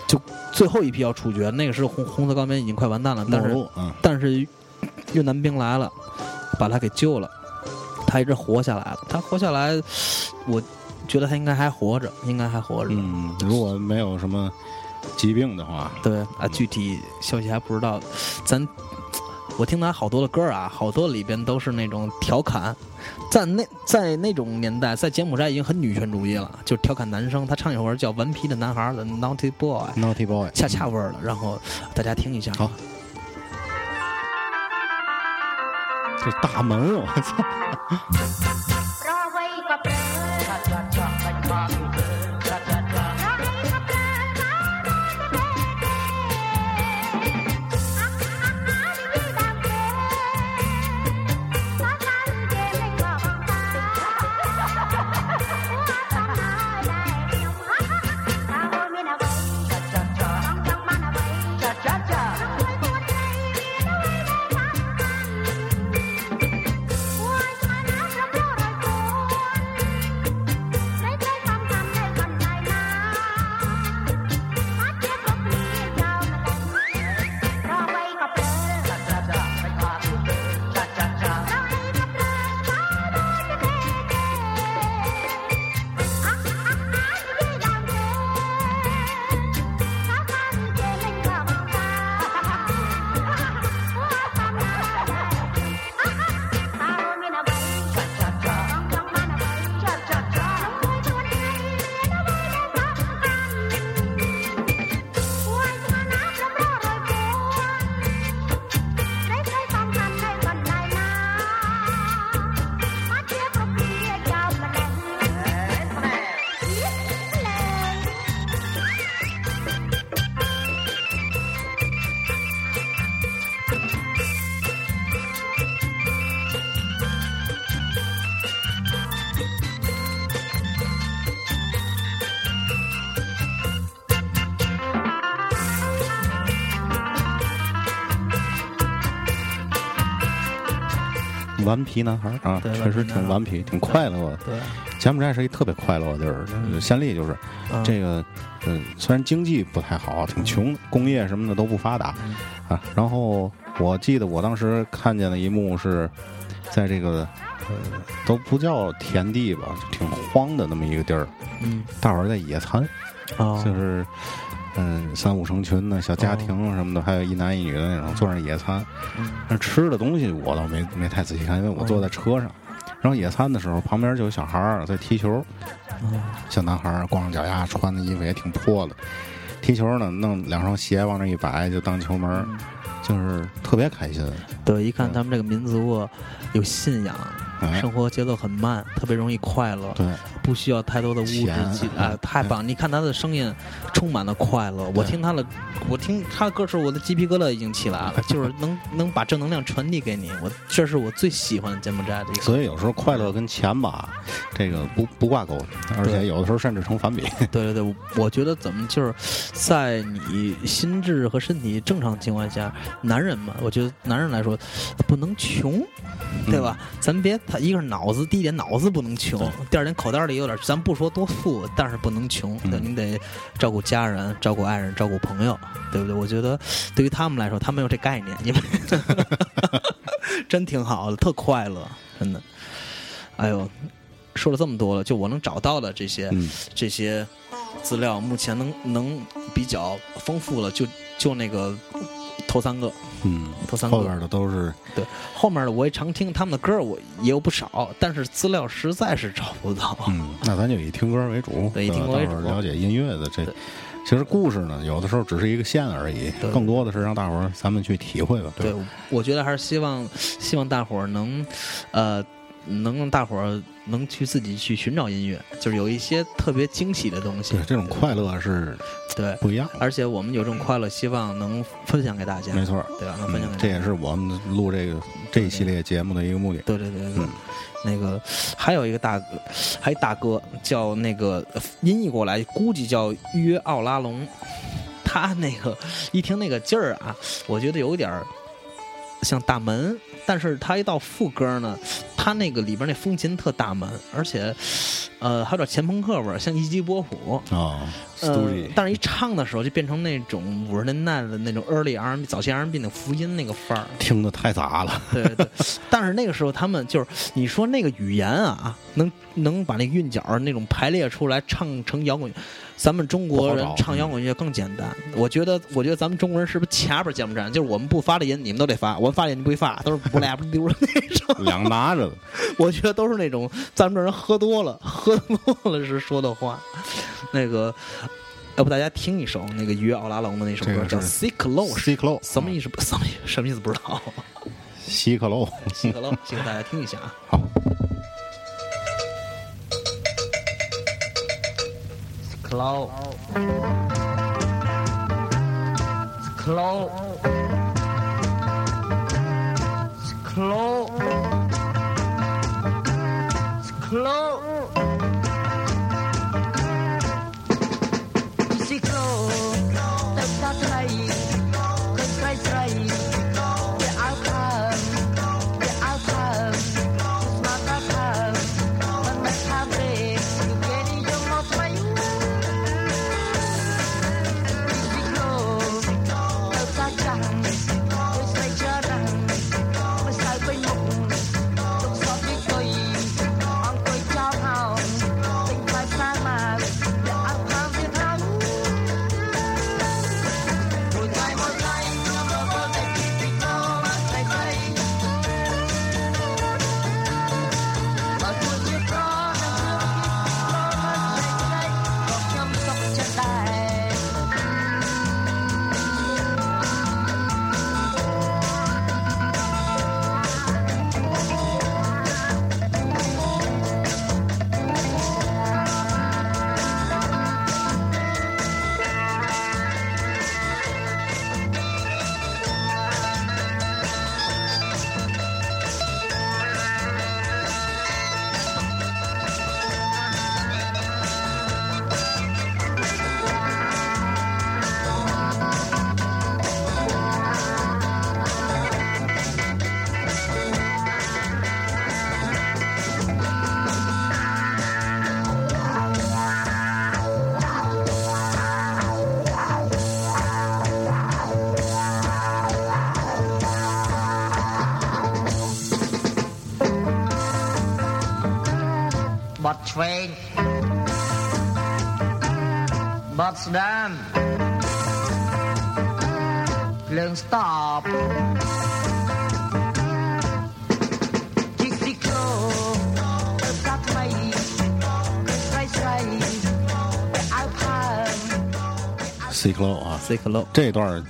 就最后一批要处决，那个时候红红色高棉已经快完蛋了，但是嗯，但是越南兵来了，把他给救了，他一直活下来了。他活下来，我觉得他应该还活着，应该还活着。嗯，如果没有什么疾病的话，对啊，具体消息还不知道。咱我听他好多的歌啊，好多里边都是那种调侃。在那在那种年代，在柬埔寨已经很女权主义了，就调侃男生。他唱一首歌叫《顽皮的男孩》的《Naughty Boy》，Naughty Boy，恰恰味儿的。然后大家听一下。好这大门，我操！顽皮男孩啊，确实挺顽皮，挺快乐的。对，柬埔寨是一特别快乐的地儿，嗯。先例就是嗯。这个，嗯，虽然经济不太好，挺穷，工业什么的都不发达嗯。啊。然后我记得我当时看见的一幕是，在这个呃都不叫田地吧，就挺荒的那么一个地儿，嗯。大伙儿在野餐，哦，就是嗯三五成群的小家庭什么的，还有一男一女的那种坐那野餐。嗯那吃的东西我倒没没太仔细看，因为我坐在车上。然后野餐的时候，旁边就有小孩儿在踢球，嗯小男孩儿光着脚丫，穿的衣服也挺破的，踢球呢，弄两双鞋往那一摆就当球门儿，就是特别开心。对，一看他们这个民族啊有信仰，哎生活节奏很慢，特别容易快乐，对，不需要太多的物质钱积啊，太棒！你看他的声音充满了快乐，我听他的，我听他的歌时候，我的鸡皮疙瘩已经起来了，就是能能把正能量传递给你，我这是我最喜欢的柬埔寨的一个。所以有时候快乐跟钱吧，这个不不挂钩，而且有的时候甚至成反比。对对对，我我觉得怎么就是在你心智和身体正常情况下，男人嘛，我觉得男人来说不能穷，对吧？咱别他一个是脑子，第一点脑子不能穷，第二点口袋里有点，咱不说多富，但是不能穷，对，嗯你得照顾家人、照顾爱人、照顾朋友，对不对？我觉得对于他们来说，他没有这概念，因为 真挺好的，特快乐，真的。哎呦，说了这么多了，就我能找到的这些。嗯，这些资料目前能能比较丰富了，就就那个头三个，嗯，头三个后边的都是对，后面的我也常听他们的歌，我也有不少，但是资料实在是找不到。嗯，那咱就以听歌为主，对以听歌为主了解音乐的这。其实故事呢，有的时候只是一个线而已，对更多的是让大伙儿咱们去体会吧。对吧，我觉得还是希望希望大伙儿能，呃，能让大伙儿能去自己去寻找音乐，就是有一些特别惊喜的东西对，。这种快乐是对，不一样。而且我们有这种快乐，希望能分享给大家。没错，对吧？能分享嗯给大家。这也是我们录这个这一系列节目的一个目的。对对对对，嗯那个还有一个大哥，还有大哥叫那个呃音译过来，估计叫约奥拉隆。他那个一听那个劲儿啊，我觉得有点儿像大门，但是他一到副歌呢，他那个里边那风琴特大门，而且呃还有点前朋克味儿，像一击波普。啊呃但是一唱的时候就变成那种五十年代的那种 early R&B 早期 R&B 那福音那个范儿，听的太杂了。对对，但是那个时候他们就是你说那个语言啊，能能把那个韵脚那种排列出来，唱成摇滚。咱们中国人唱摇滚乐更简单，我觉得，我觉得咱们中国人是不是前边见不着？就是我们不发的音，你们都得发；我们发的音你不会发，都是不俩不溜的那种。两拿着的，我觉得都是那种咱们这人喝多了，喝多了时说的话。那个，要不大家听一首那个约奥拉隆的那首歌，叫《C Close》，C Close 什么意思？什么什么意思不知道。西克喽。西克喽，希望大家听一下啊。好，cloak. It's a cloak. It's a. It's a. Done? Long stop. Dixie Crow, got me. Right, right. Alpine. C c l o 啊，C c l o 这段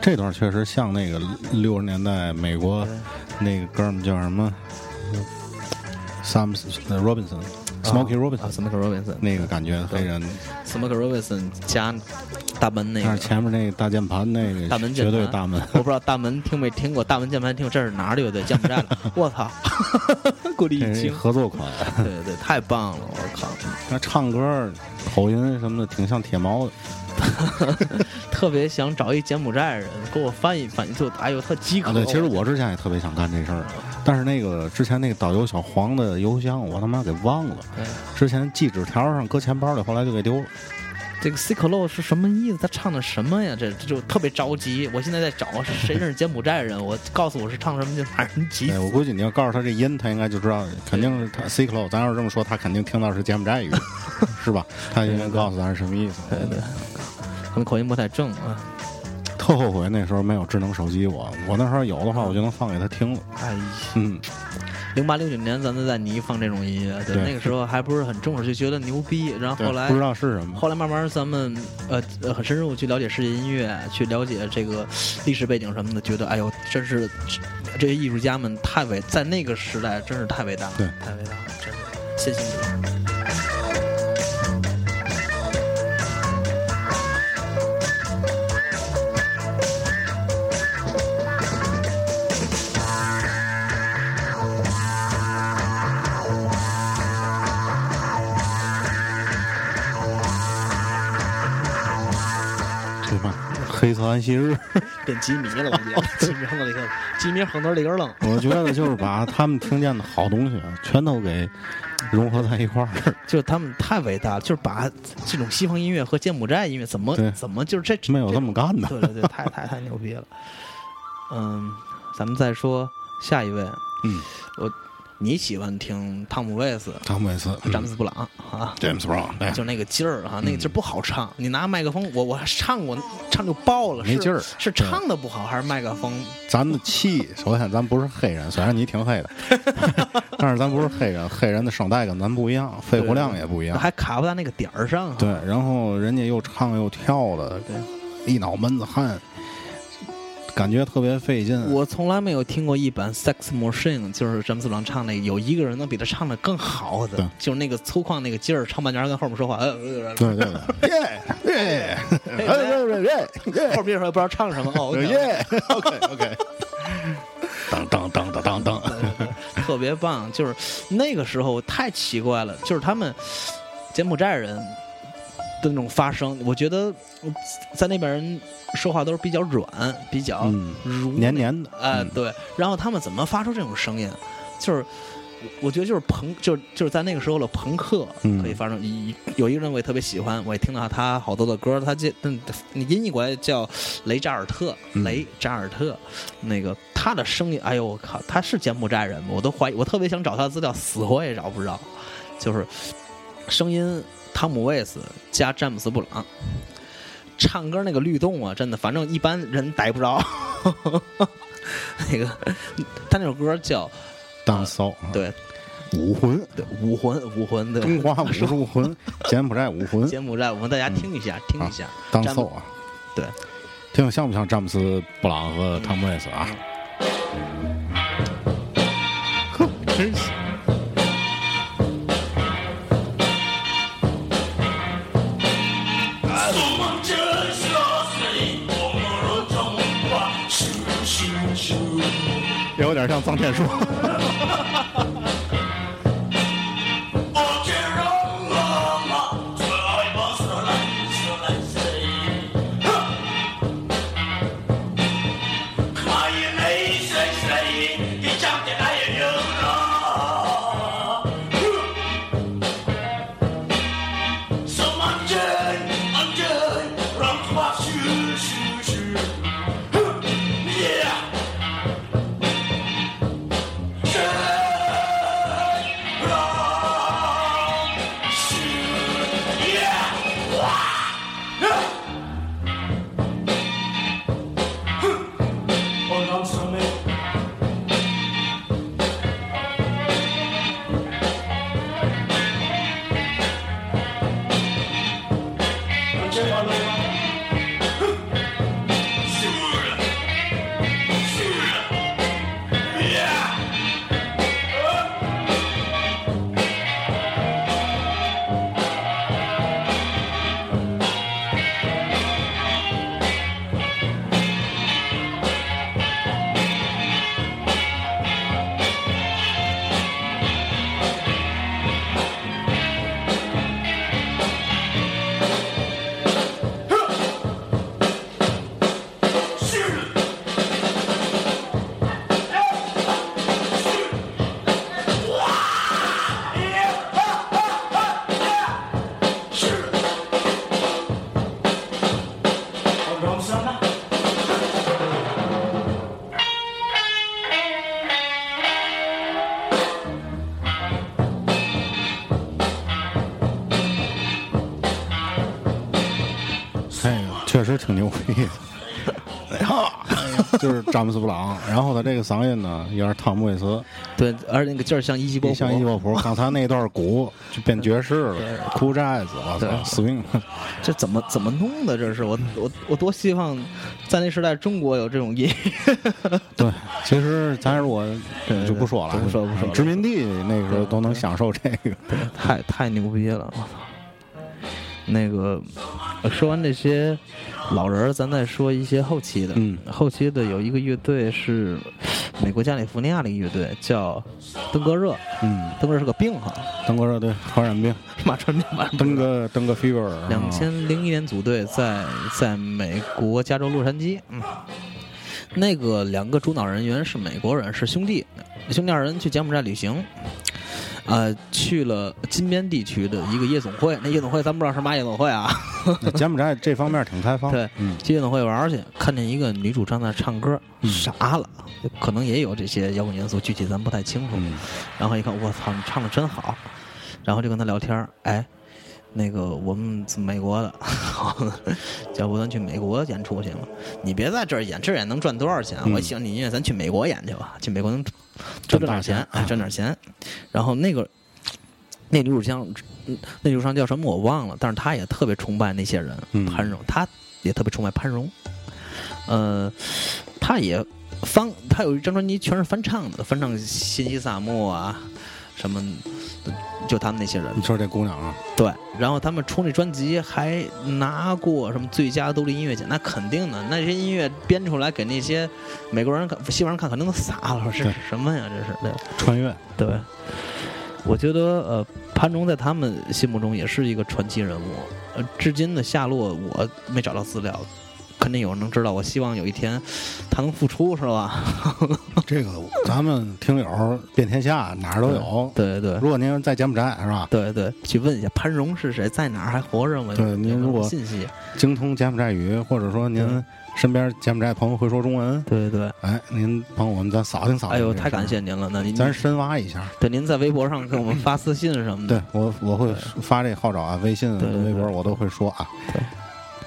这段确实像那个六十年代美国那个哥们叫什么，Sam Robinson，Smokey 啊 Robinson，，Smokey Robinson，那个感觉黑人，Smokey Robinson 加大门那个。但是前面那个大键盘那个大门绝对大门，我不知道大门听没听过，大门键盘听过，这是哪儿的乐队？柬埔寨的，我操，顾立这是一清，合作款。对对，太棒了，我靠，那唱歌口音什么的挺像铁毛的，特别想找一柬埔寨人给我翻译翻译，就哎呦特饥渴。啊，对，其实我之前也特别想干这事儿，但是那个之前那个导游小黄的邮箱我他妈给忘了，对之前寄纸条上搁钱包里，后来就给丢了。这个 C c l o 是什么意思？他唱的什么呀？这这就特别着急。我现在在找谁认识柬埔寨人，我告诉我是唱什么就马上急对，我估计你要告诉他这音，他应该就知道，肯定是他 C c l o 咱要是这么说，他肯定听到是柬埔寨语，是吧？他应该告诉咱是什么意思。对对，可能口音不太正啊。特后悔那时候没有智能手机，我我那时候有的话，我就能放给他听了。哎呀，嗯，零八零九年咱们在泥放这种音乐，对，对那个时候还不是很重视，就觉得牛逼。然后后来不知道是什么。后来慢慢咱们呃呃很深入去了解世界音乐，去了解这个历史背景什么的，觉得哎呦，真是这些艺术家们太伟，在那个时代真是太伟大了，对太伟大了，真的谢谢你。黑色安息日，变吉米了，我觉得吉米横到里头，吉米横到里根楞。我觉得就是把他们听见的好东西啊，全都给融合在一块儿。就是他们太伟大了，就是把这种西方音乐和柬埔寨音乐怎么怎么就是这没有这么干的。对对对，太太太牛逼了。嗯，咱们再说下一位，嗯，我你喜欢听汤姆·韦斯、汤姆·韦斯、詹姆斯·布朗啊？James Brown，就那个劲儿啊，那个嗯劲儿不好唱。你拿麦克风，我我还唱过，唱就爆了，没劲儿是唱的不好还是麦克风？咱的气，首先咱不是黑人，虽然你挺黑的，但是咱不是黑人，黑人的声带跟咱不一样，肺活量也不一样。还卡不在那个点儿上啊。对，然后人家又唱又跳的，对，一脑门子汗，感觉特别费劲。我从来没有听过一版《Sex Machine》，就是詹姆斯·布朗唱那个，有一个人能比他唱的更好的，就是那个粗犷那个劲儿，唱半截儿跟后面说话，呃，呃对对对，耶耶，哎耶耶后边说也不知道唱什么，哦，耶耶，OK OK，当当当当当当，特别棒。就是那个时候太奇怪了，就是他们柬埔寨人的那种发声，我觉得在那边人说话都是比较软，比较嗯如黏黏的，哎、嗯对。然后他们怎么发出这种声音？就是我我觉得就是朋，就是就是在那个时候的朋克嗯可以发生。一有一个人我也特别喜欢，我也听到他好多的歌，他这嗯音译过来叫雷扎尔特，嗯雷扎尔特，那个他的声音，哎呦我靠，他是柬埔寨人吗？我都怀疑，我特别想找他的资料，死活也找不着。就是声音，汤姆·威斯加詹姆斯·布朗。唱歌那个律动啊，真的，反正一般人逮不着。那个，他那首歌叫当骚，对武魂，对武魂武魂对中华武术魂，柬埔寨武魂，柬埔寨，我们大家听一下，听一下。当骚啊，对，听着像不像詹姆斯·布朗和汤姆·韦斯啊？呵，真是。有点像臧天朔。挺牛逼的。哎，就是詹姆斯布朗，然后他这个嗓音呢，有点汤姆·韦斯，对，而且那个劲儿像一级波像一级波普。刚才那段鼓就变爵士了，酷 jazz，我操对，swing，这怎么怎么弄的？这是我我我多希望在那时代中国有这种音乐。对，其实咱如果对就不说了，不说不说殖民地那个时候都能享受这个。太太牛逼了，我操！那个呃说完这些老人儿，咱再说一些后期的。嗯后期的有一个乐队是美国加利福尼亚的一个乐队，叫登革热。嗯，登革热是个病哈，登革热对 传染病，马传病马登革登革 fever，两千零一年组队，在在美国加州洛杉矶。嗯，那个两个主脑人员是美国人，是兄弟，兄弟二人去柬埔寨旅行，呃，去了金边地区的一个夜总会。那夜总会咱不知道是嘛夜总会啊？那柬埔寨这方面挺开放，对，嗯，去夜总会玩去，看见一个女主唱在那唱歌，傻了，可能也有这些摇滚元素，具体咱不太清楚。嗯然后一看，我操，你唱的真好，然后就跟他聊天儿，哎，那个我们美国的，要不咱去美国演出去嘛？你别在这儿演，这儿演能赚多少钱？嗯我喜欢你音乐，咱去美国演去吧，去美国能多挣点钱，哎，赚点钱。然后那个那女主唱，嗯那女主唱叫什么我忘了，但是她也特别崇拜那些人，嗯。潘荣，她也特别崇拜潘荣，呃，她也翻，她有一张专辑全是翻唱的，翻唱信息萨莫啊，什么，就他们那些人。你，说这姑娘啊，对，然后他们出那专辑还拿过什么最佳独立音乐奖，那肯定的，那些音乐编出来给那些美国人看、西方人看，肯定都傻了，说这是什么呀？这是对穿越，对。我觉得呃，潘荣在他们心目中也是一个传奇人物，呃，至今的下落我没找到资料，肯定有人能知道。我希望有一天他能复出，是吧？这个咱们听友遍天下哪儿都有。对对如果您在柬埔寨是吧，对对，去问一下潘荣是谁，在哪儿还活着吗？对您如果信息，精通柬埔寨语，或者说您身边柬埔寨朋友会说中文，对对。哎，您帮我们再扫听扫听。哎呦，太感谢，您了！那您咱深挖一下。对您在微博上给我们发私信什么的，对我我会发这号召啊，微信、对对对微博我都会说啊。对，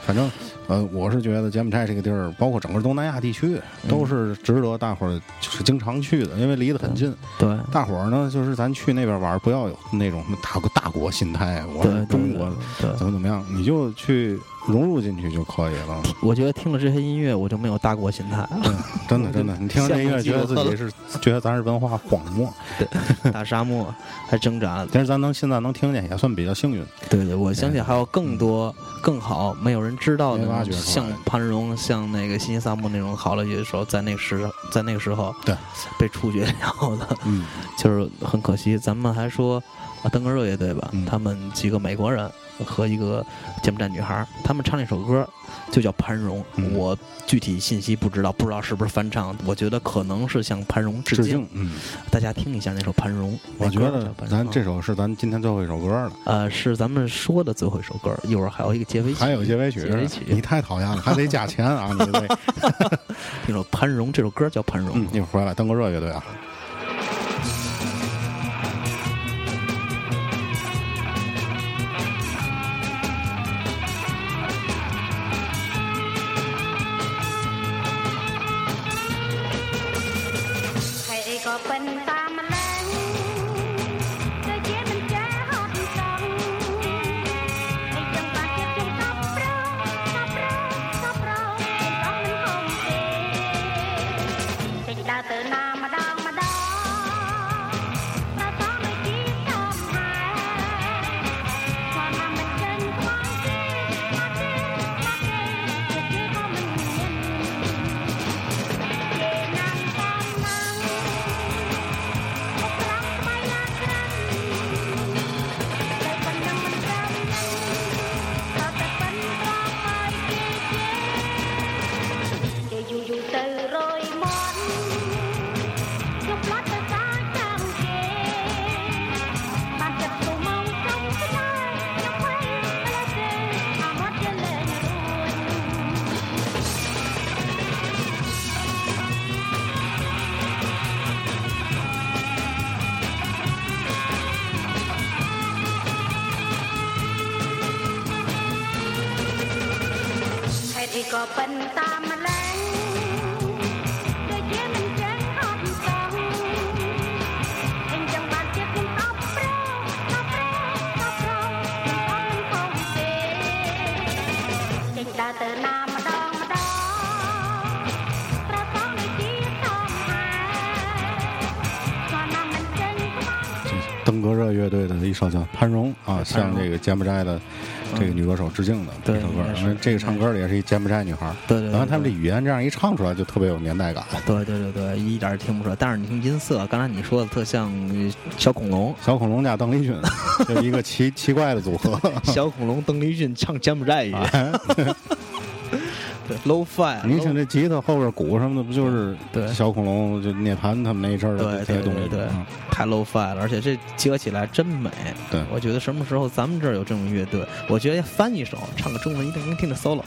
反正呃，我是觉得柬埔寨这个地儿，包括整个东南亚地区，嗯都是值得大伙儿就是经常去的，因为离得很近。对大伙儿呢，就是咱去那边玩，不要有那种什么大国大国心态，我对是中国怎么怎么样，你就去融入进去就可以了。我觉得听了这些音乐，我就没有大国心态了。真的真的，你听了这音乐，觉得自己是觉得咱是文化荒漠，大沙漠还挣扎，但是咱能现在能听见，也算比较幸运。对对，我相信还有更多更好没有人知道的像潘荣、像那个新萨木那种好的乐手，在那个时在那个时候对被处决掉的，嗯，就是很可惜。咱们还说啊，登革热乐队吧，嗯他们几个美国人和一个柬埔寨女孩儿，他们唱了一首歌就叫《潘荣》，嗯我具体信息不知道，不知道是不是翻唱，我觉得可能是向潘荣致敬。致敬。嗯，大家听一下那首《潘荣》，我觉得咱这首是咱今天最后一首歌了。呃是咱们说的最后一首歌，一会儿还有一个结尾曲，还有结尾曲结尾曲，你太讨厌了，还得加钱啊！你这，听首《潘荣》，这首歌叫《潘荣》。嗯，一会儿回来，登个热乐队啊。柬埔寨的这个女歌手致敬的对这首歌因为这个唱歌的也是一柬埔寨女孩，对对对然后他们这语言这样一唱出来，就特别有年代感。对对对对，一点也听不出来。但是你听音色，刚才你说的特像呃小恐龙，小恐龙加邓丽君，就一个奇奇怪的组合。小恐龙邓丽君唱柬埔寨语，对，low fi，你听这吉他后边鼓什么的，不就是对小恐龙就涅槃他们那一阵儿的这些东西对太 low fi 了，而且这结合起来真美。对我觉得什么时候咱们这儿有这种乐队，我觉得翻一首，唱个中文一定能听着 solo。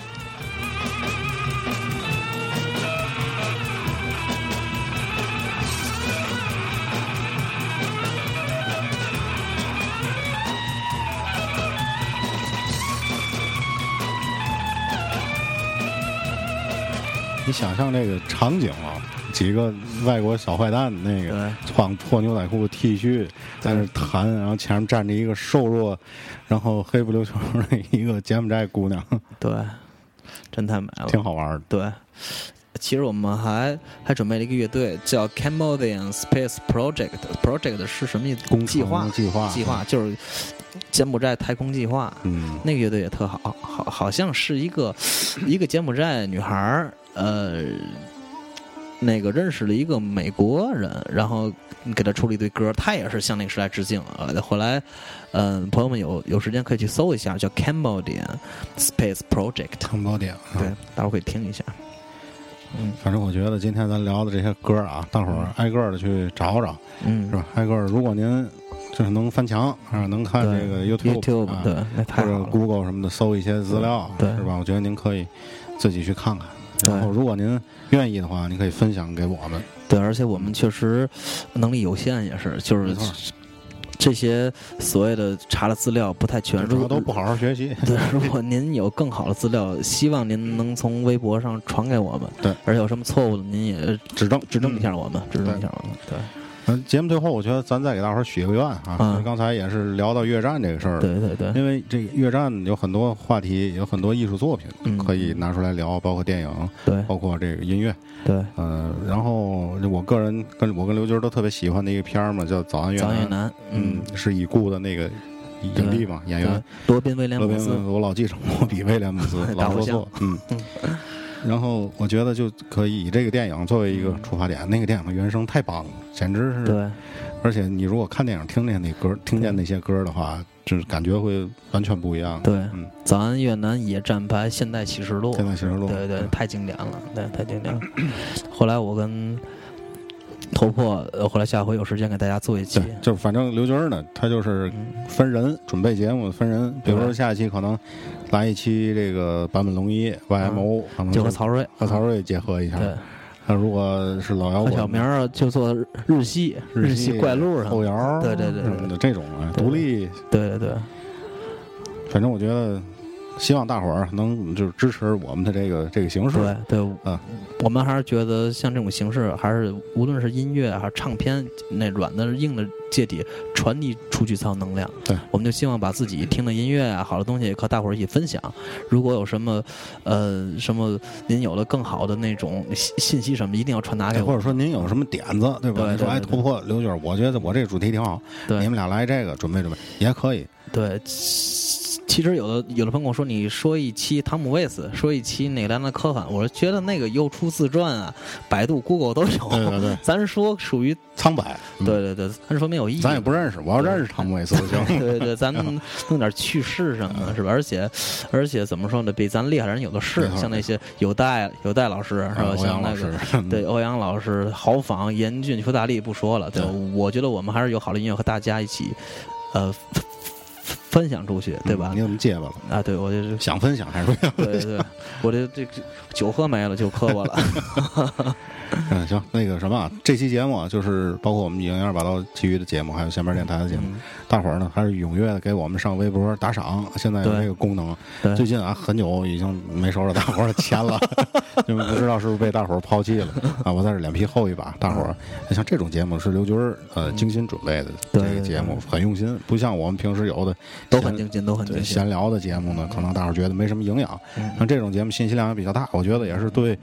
你想象这个场景啊，几个外国小坏蛋那个对穿破牛仔裤 T 恤在那弹，然后前面站着一个瘦弱，然后黑不溜秋的一个柬埔寨姑娘，对，真太美了，挺好玩的。对，其实我们还还准备了一个乐队，叫 Cambodian Space Project。Project 是什么意思？工计划，计划计划就是柬埔寨太空计划。嗯，那个乐队也特好，好好像是一个一个柬埔寨女孩儿，呃，那个认识了一个美国人，然后给他出了一堆歌，他也是向那个时代致敬。啊，后来，嗯、朋友们有有时间可以去搜一下，叫 Cambodian Space Project。康宝点。对，大伙儿可以听一下。嗯反正我觉得今天咱聊的这些歌啊，大伙儿挨个的去找找，嗯，是吧？挨个儿，如果您就是能翻墙啊，能看这个 YouTube，, YouTube 啊、对，或者。Google 什么的搜一些资料，对是吧？我觉得您可以自己去看看。对然后，如果您愿意的话，您可以分享给我们。对，而且我们确实能力有限，也是就是这些所谓的查的资料不太全，如果都不好好学习。对，如果您有更好的资料，希望您能从微博上传给我们。对，而且有什么错误的，您也指正指正一下我们，指正一下我们。对，嗯，节目最后，我觉得咱再给大伙儿许个愿啊。啊刚才也是聊到越战这个事儿，对对对，因为这个越战有很多话题，有很多艺术作品嗯可以拿出来聊，包括电影，对包括这个音乐。对，嗯，然后我个人跟我跟刘军都特别喜欢的一个片儿嘛，叫《早安越南》。早越南，嗯，是已故的那个影帝嘛，演员。罗宾威廉姆斯，我老记成罗比威廉姆斯，老说错。嗯。然后我觉得就可以以这个电影作为一个出发点，那个电影的原声太棒了，简直是。对而且你如果看电影听见那歌，听见那些歌的话，就是感觉会完全不一样。对嗯，早安越南野战排现代启示录，现代启示录对对嗯，太经典了，对，太经典了。后来我跟头破，呃，后来下回有时间给大家做一期对，，就是反正刘军呢，他就是嗯分人准备节目分人，比如说下一期可能来一期这个坂本龙一 YMO，可能就和曹睿，和曹睿结合一下。对，那如果是老摇和滚，小明儿就做日系日系怪路上，后摇，对对对对什么的这种啊，独立，对对对，反正我觉得，希望大伙儿能就是支持我们的这个这个形式。对对，嗯我们还是觉得像这种形式，还是无论是音乐还是唱片，那软的硬的介体传递出去才有能量。对，我们就希望把自己听的音乐啊，好的东西和大伙儿一起分享。如果有什么呃什么您有了更好的那种信信息什么，一定要传达给我。哎或者说您有什么点子，对吧？你说哎，对对对突破刘军，我觉得我这个主题挺好，对你们俩来这个准备准备也可以。对，其其实有的有的朋友跟我说，你说一期汤姆·威斯，说一期那个莱纳科凡，我觉得那个又出自传啊，百度、Google 都有。对对对，咱说属于苍白，嗯对对对，咱说没有意义。咱也不认识，我要认识汤姆·威斯 就行。对对对，咱弄点趣事什么的，是吧？而且而且怎么说呢？比咱厉害的人有的是像那些有代有戴老师是吧？像那个 师，对欧阳老师、豪仿、严峻、邱大力不说了，对，对我觉得我们还是有好的音乐和大家一起，呃，分分享出去，对吧你？怎么结巴了？啊，对，我就是想分享还是不想对对对，我这这这酒喝没了就磕巴了。嗯，行，那个什么啊，这期节目啊，就是包括我们营养八道其余的节目，还有下面电台的节目，嗯大伙儿呢还是踊跃的给我们上微博打赏。现在有这个功能，最近啊很久已经没收着大伙儿的钱了，就不知道是不是被大伙儿抛弃了啊！我在这脸皮厚一把，大伙儿像这种节目是刘军儿呃精心准备的这个节目，很用心，不像我们平时有的都很精心，都很。闲聊的节目呢，可能大伙儿觉得没什么营养。嗯像这种节目信息量也比较大，我觉得也是对，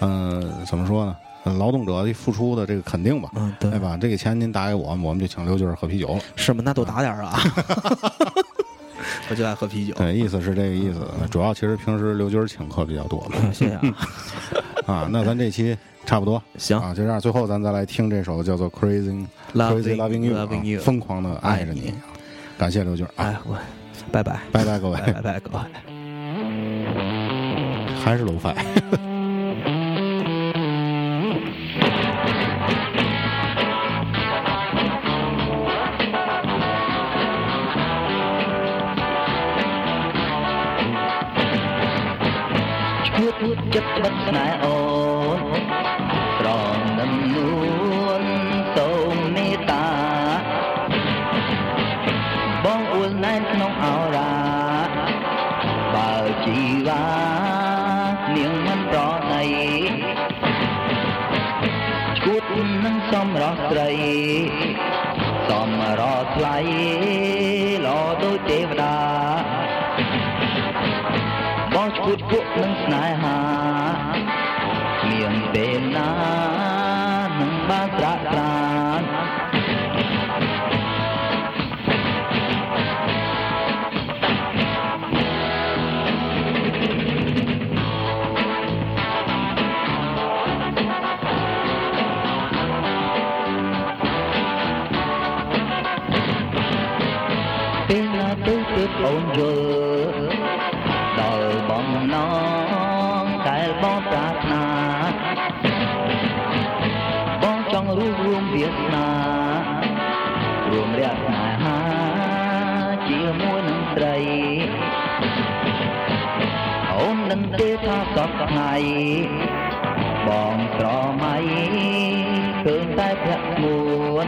嗯、怎么说呢？呃劳动者的付出的这个肯定吧，嗯，对对，吧？这个钱您打给我们，我们就请刘军儿喝啤酒了。是吗？那多打点儿啊！我就爱喝啤酒。对，意思是这个意思。主要其实平时刘军儿请客比较多嘛。谢谢啊。啊，那咱这期差不多行啊，就这样。最后咱再来听这首叫做《Crazy Loving- Crazy Loving You》疯狂的爱着爱你。感谢刘军哎我拜拜，拜拜各位，拜拜拜各位。还是楼派。 ថាសពថ្ងៃបងស្រមៃឃើញតែភក្ត្រមួន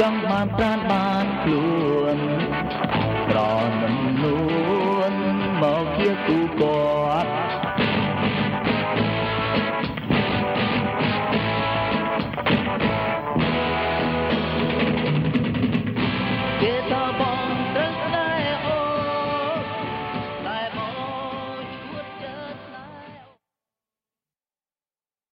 ចង់បានប្រានបានខ្លួនប្រនំនួនមកជាគូកន